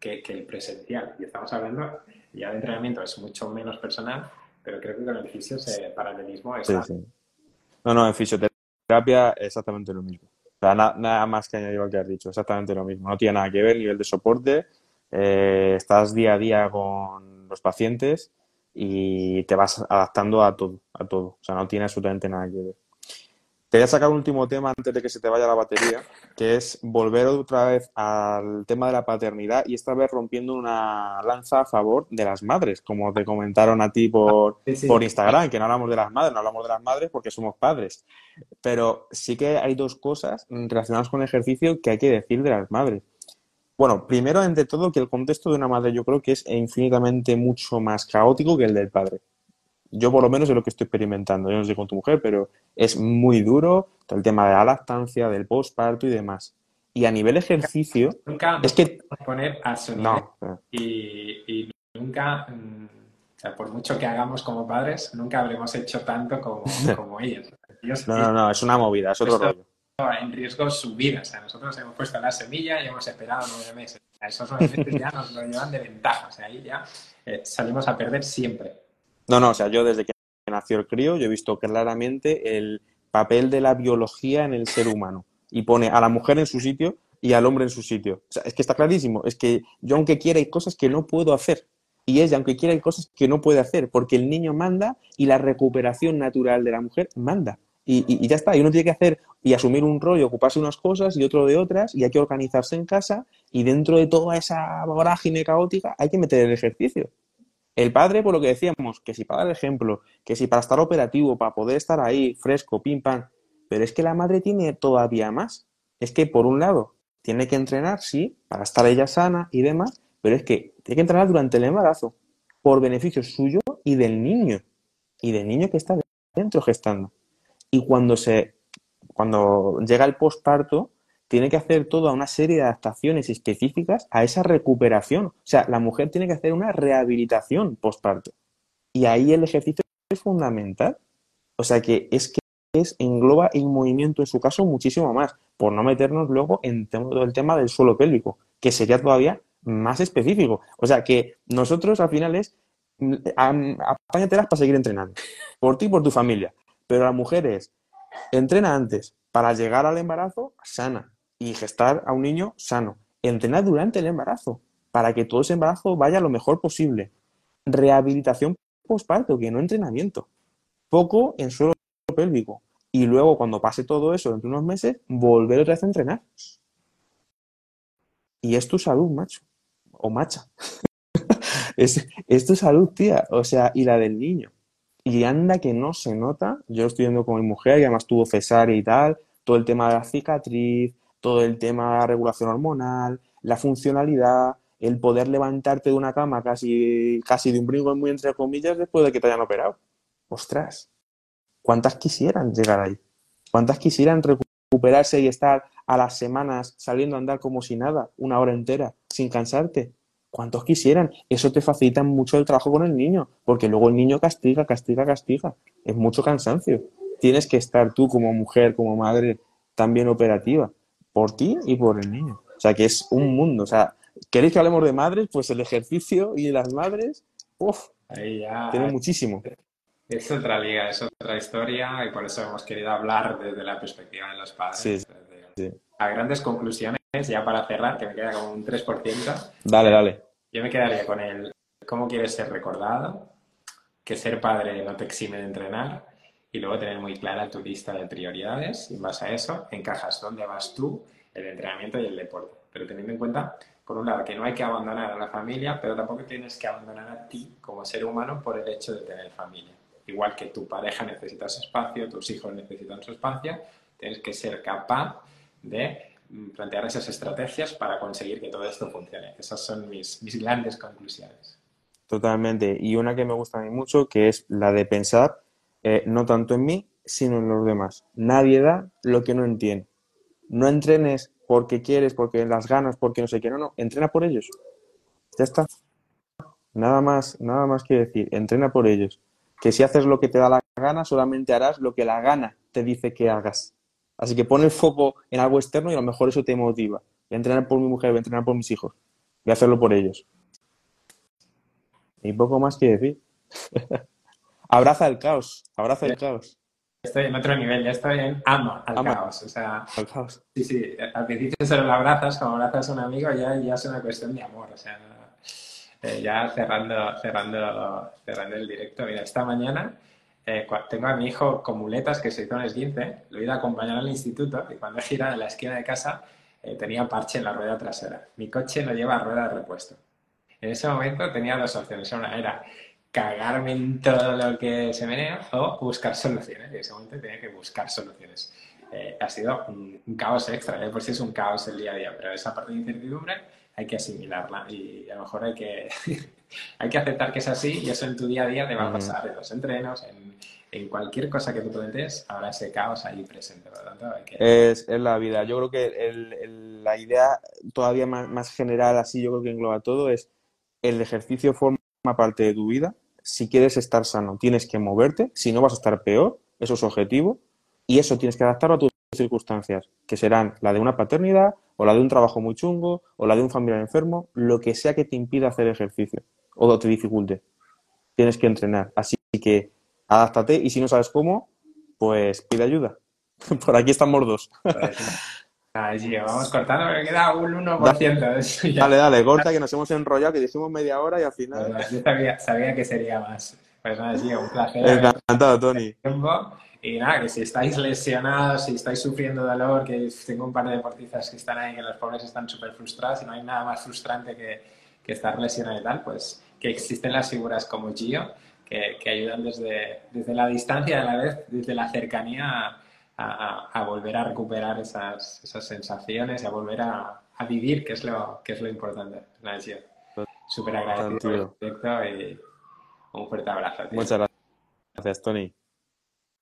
que, el presencial. Y estamos hablando, ya de entrenamiento es mucho menos personal, pero creo que con el fisio ese paralelismo es... No, no, en fisioterapia exactamente lo mismo. O sea, nada más que añadir lo que has dicho, exactamente lo mismo. No tiene nada que ver el nivel de soporte, eh, estás día a día con los pacientes y te vas adaptando a todo, a todo. O sea, no tiene absolutamente nada que ver. Te voy a sacar un último tema antes de que se te vaya la batería, que es volver otra vez al tema de la paternidad y esta vez rompiendo una lanza a favor de las madres, como te comentaron a ti por, por Instagram, que no hablamos de las madres, no hablamos de las madres porque somos padres. Pero sí que hay dos cosas relacionadas con el ejercicio que hay que decir de las madres. Bueno, primero, entre todo, que el contexto de una madre yo creo que es infinitamente mucho más caótico que el del padre. Yo por lo menos es lo que estoy experimentando. Yo no sé con tu mujer, pero es muy duro el tema de la lactancia, del postparto y demás. Y a nivel ejercicio, nunca es que poner a su no, y, nunca, mm, o sea, por mucho que hagamos como padres, nunca habremos hecho tanto como, como ellos. no, no, no, es una movida, es otro rollo. En riesgo su vida, o sea, nosotros hemos puesto la semilla y hemos esperado nueve meses. A esos nueve meses ya nos lo llevan de ventaja, o sea, ahí ya eh, salimos a perder siempre. No, no, o sea, yo desde que nació el crío, yo he visto claramente el papel de la biología en el ser humano y pone a la mujer en su sitio y al hombre en su sitio. O sea, es que está clarísimo, es que yo aunque quiera hay cosas que no puedo hacer y ella aunque quiera hay cosas que no puede hacer porque el niño manda y la recuperación natural de la mujer manda. Y, y, ya está, y uno tiene que hacer y asumir un rollo, ocuparse unas cosas y otro de otras, y hay que organizarse en casa, y dentro de toda esa vorágine caótica hay que meter el ejercicio. El padre, por lo que decíamos, que si para dar ejemplo, que si para estar operativo, para poder estar ahí fresco, pim, pam, pero es que la madre tiene todavía más. Es que, por un lado, tiene que entrenar, sí, para estar ella sana y demás, pero es que tiene que entrenar durante el embarazo, por beneficio suyo y del niño, y del niño que está dentro gestando. Y cuando se, cuando llega el posparto, tiene que hacer toda una serie de adaptaciones específicas a esa recuperación. O sea, la mujer tiene que hacer una rehabilitación postparto. Y ahí el ejercicio es fundamental. O sea, que es que es, engloba el movimiento, en su caso, muchísimo más, por no meternos luego en todo el tema del suelo pélvico, que sería todavía más específico. O sea, que nosotros al final es mm, apáñatelas para seguir entrenando, por ti y por tu familia. Pero la mujer es, entrena antes para llegar al embarazo sana, y gestar a un niño sano. Entrenar durante el embarazo para que todo ese embarazo vaya lo mejor posible. rehabilitación postparto, que no entrenamiento. Poco en suelo pélvico. Y luego, cuando pase todo eso dentro de unos meses, volver otra vez a entrenar. Y es tu salud, macho. O macha. es, es tu salud, tía. O sea, y la del niño. Y anda que no se nota. Yo estoy viendo con mi mujer, y además tuvo cesárea y tal. Todo el tema de la cicatriz, todo el tema de la regulación hormonal, la funcionalidad, el poder levantarte de una cama casi, casi de un brinco muy entre comillas después de que te hayan operado. Ostras, ¿cuántas quisieran llegar ahí? ¿Cuántas quisieran recuperarse y estar a las semanas saliendo a andar como si nada, una hora entera, sin cansarte? ¿Cuántos quisieran? Eso te facilita mucho el trabajo con el niño, porque luego el niño castiga, castiga, castiga. Es mucho cansancio. Tienes que estar tú como mujer, como madre, también operativa, por ti y por el niño. O sea, que es un mundo. O sea, ¿queréis que hablemos de madres? Pues el ejercicio y las madres, uff, tiene muchísimo. Es otra liga, es otra historia y por eso hemos querido hablar desde la perspectiva de los padres. A grandes conclusiones, ya para cerrar, que me queda como un 3%. Dale, dale. Yo me quedaría con el cómo quieres ser recordado, que ser padre no te exime de entrenar y luego tener muy clara tu lista de prioridades y en base a eso encajas dónde vas tú, el entrenamiento y el deporte. Pero teniendo en cuenta, por un lado, que no hay que abandonar a la familia, pero tampoco tienes que abandonar a ti como ser humano por el hecho de tener familia. Igual que tu pareja necesita su espacio, tus hijos necesitan su espacio, tienes que ser capaz de plantear esas estrategias para conseguir que todo esto funcione. Esas son mis, mis grandes conclusiones. Totalmente. Y una que me gusta a mí mucho, que es la de pensar eh, no tanto en mí, sino en los demás. Nadie da lo que no entiende. No entrenes porque quieres, porque las ganas, porque no sé qué, no, no, entrena por ellos. Ya está. Nada más, nada más que decir, entrena por ellos que si haces lo que te da la gana, solamente harás lo que la gana te dice que hagas. Así que pon el foco en algo externo y a lo mejor eso te motiva. Voy a entrenar por mi mujer, voy a entrenar por mis hijos. Voy a hacerlo por ellos. Y poco más que decir. abraza el caos, abraza el caos. Estoy en otro nivel, ya estoy en amo al caos. O sea, al caos. Sí, sí, al principio solo lo abrazas, como abrazas a un amigo, ya, ya es una cuestión de amor. O sea, eh, ya cerrando, cerrando, cerrando el directo, mira, esta mañana eh, tengo a mi hijo con muletas que se hizo un esguince, lo he ido a acompañar al instituto y cuando he girado en la esquina de casa eh, tenía parche en la rueda trasera. Mi coche no lleva rueda de repuesto. En ese momento tenía dos opciones. Una era cagarme en todo lo que se menea o buscar soluciones. Y en ese momento tenía que buscar soluciones. ha sido un, un caos extra, por si es un caos el día a día, pero esa parte de incertidumbre hay que asimilarla y a lo mejor hay que, hay que aceptar que es así y eso en tu día a día te va a pasar en los entrenos, en, en cualquier cosa que tú plantees, habrá ese caos ahí presente. Por lo tanto, hay que... es, es, la vida. Yo creo que el, el, la idea todavía más, más, general, así yo creo que engloba todo, es el ejercicio forma parte de tu vida. Si quieres estar sano, tienes que moverte. Si no, vas a estar peor. Eso es objetivo. Y eso tienes que adaptarlo a tus circunstancias, que serán la de una paternidad, o la de un trabajo muy chungo, o la de un familiar enfermo, lo que sea que te impida hacer ejercicio o te dificulte. Tienes que entrenar. Así que adáptate y si no sabes cómo, pues pide ayuda. Por aquí estamos dos. vamos cortando, me queda un 1%. Dale, dale, corta que nos hemos enrollado, que dijimos media hora y al final. yo sabía, sabía que sería más. Pues nada, sí, un placer. Encantado, Tony. Y nada, que si estáis lesionados, si estáis sufriendo dolor, que tengo un par de deportistas que están ahí, que los pobres están súper frustrados y no hay nada más frustrante que, que, estar lesionado y tal, pues que existen las figuras como Gio, que, que ayudan desde, desde, la distancia, a la vez desde la cercanía a, a, volver a recuperar esas, esas, sensaciones y a volver a, a, vivir, que es lo, que es lo importante. Nada, Gio. Súper agradecido por el y un fuerte abrazo. Tío. Muchas gracias, Tony.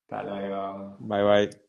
Hasta luego. Bye bye.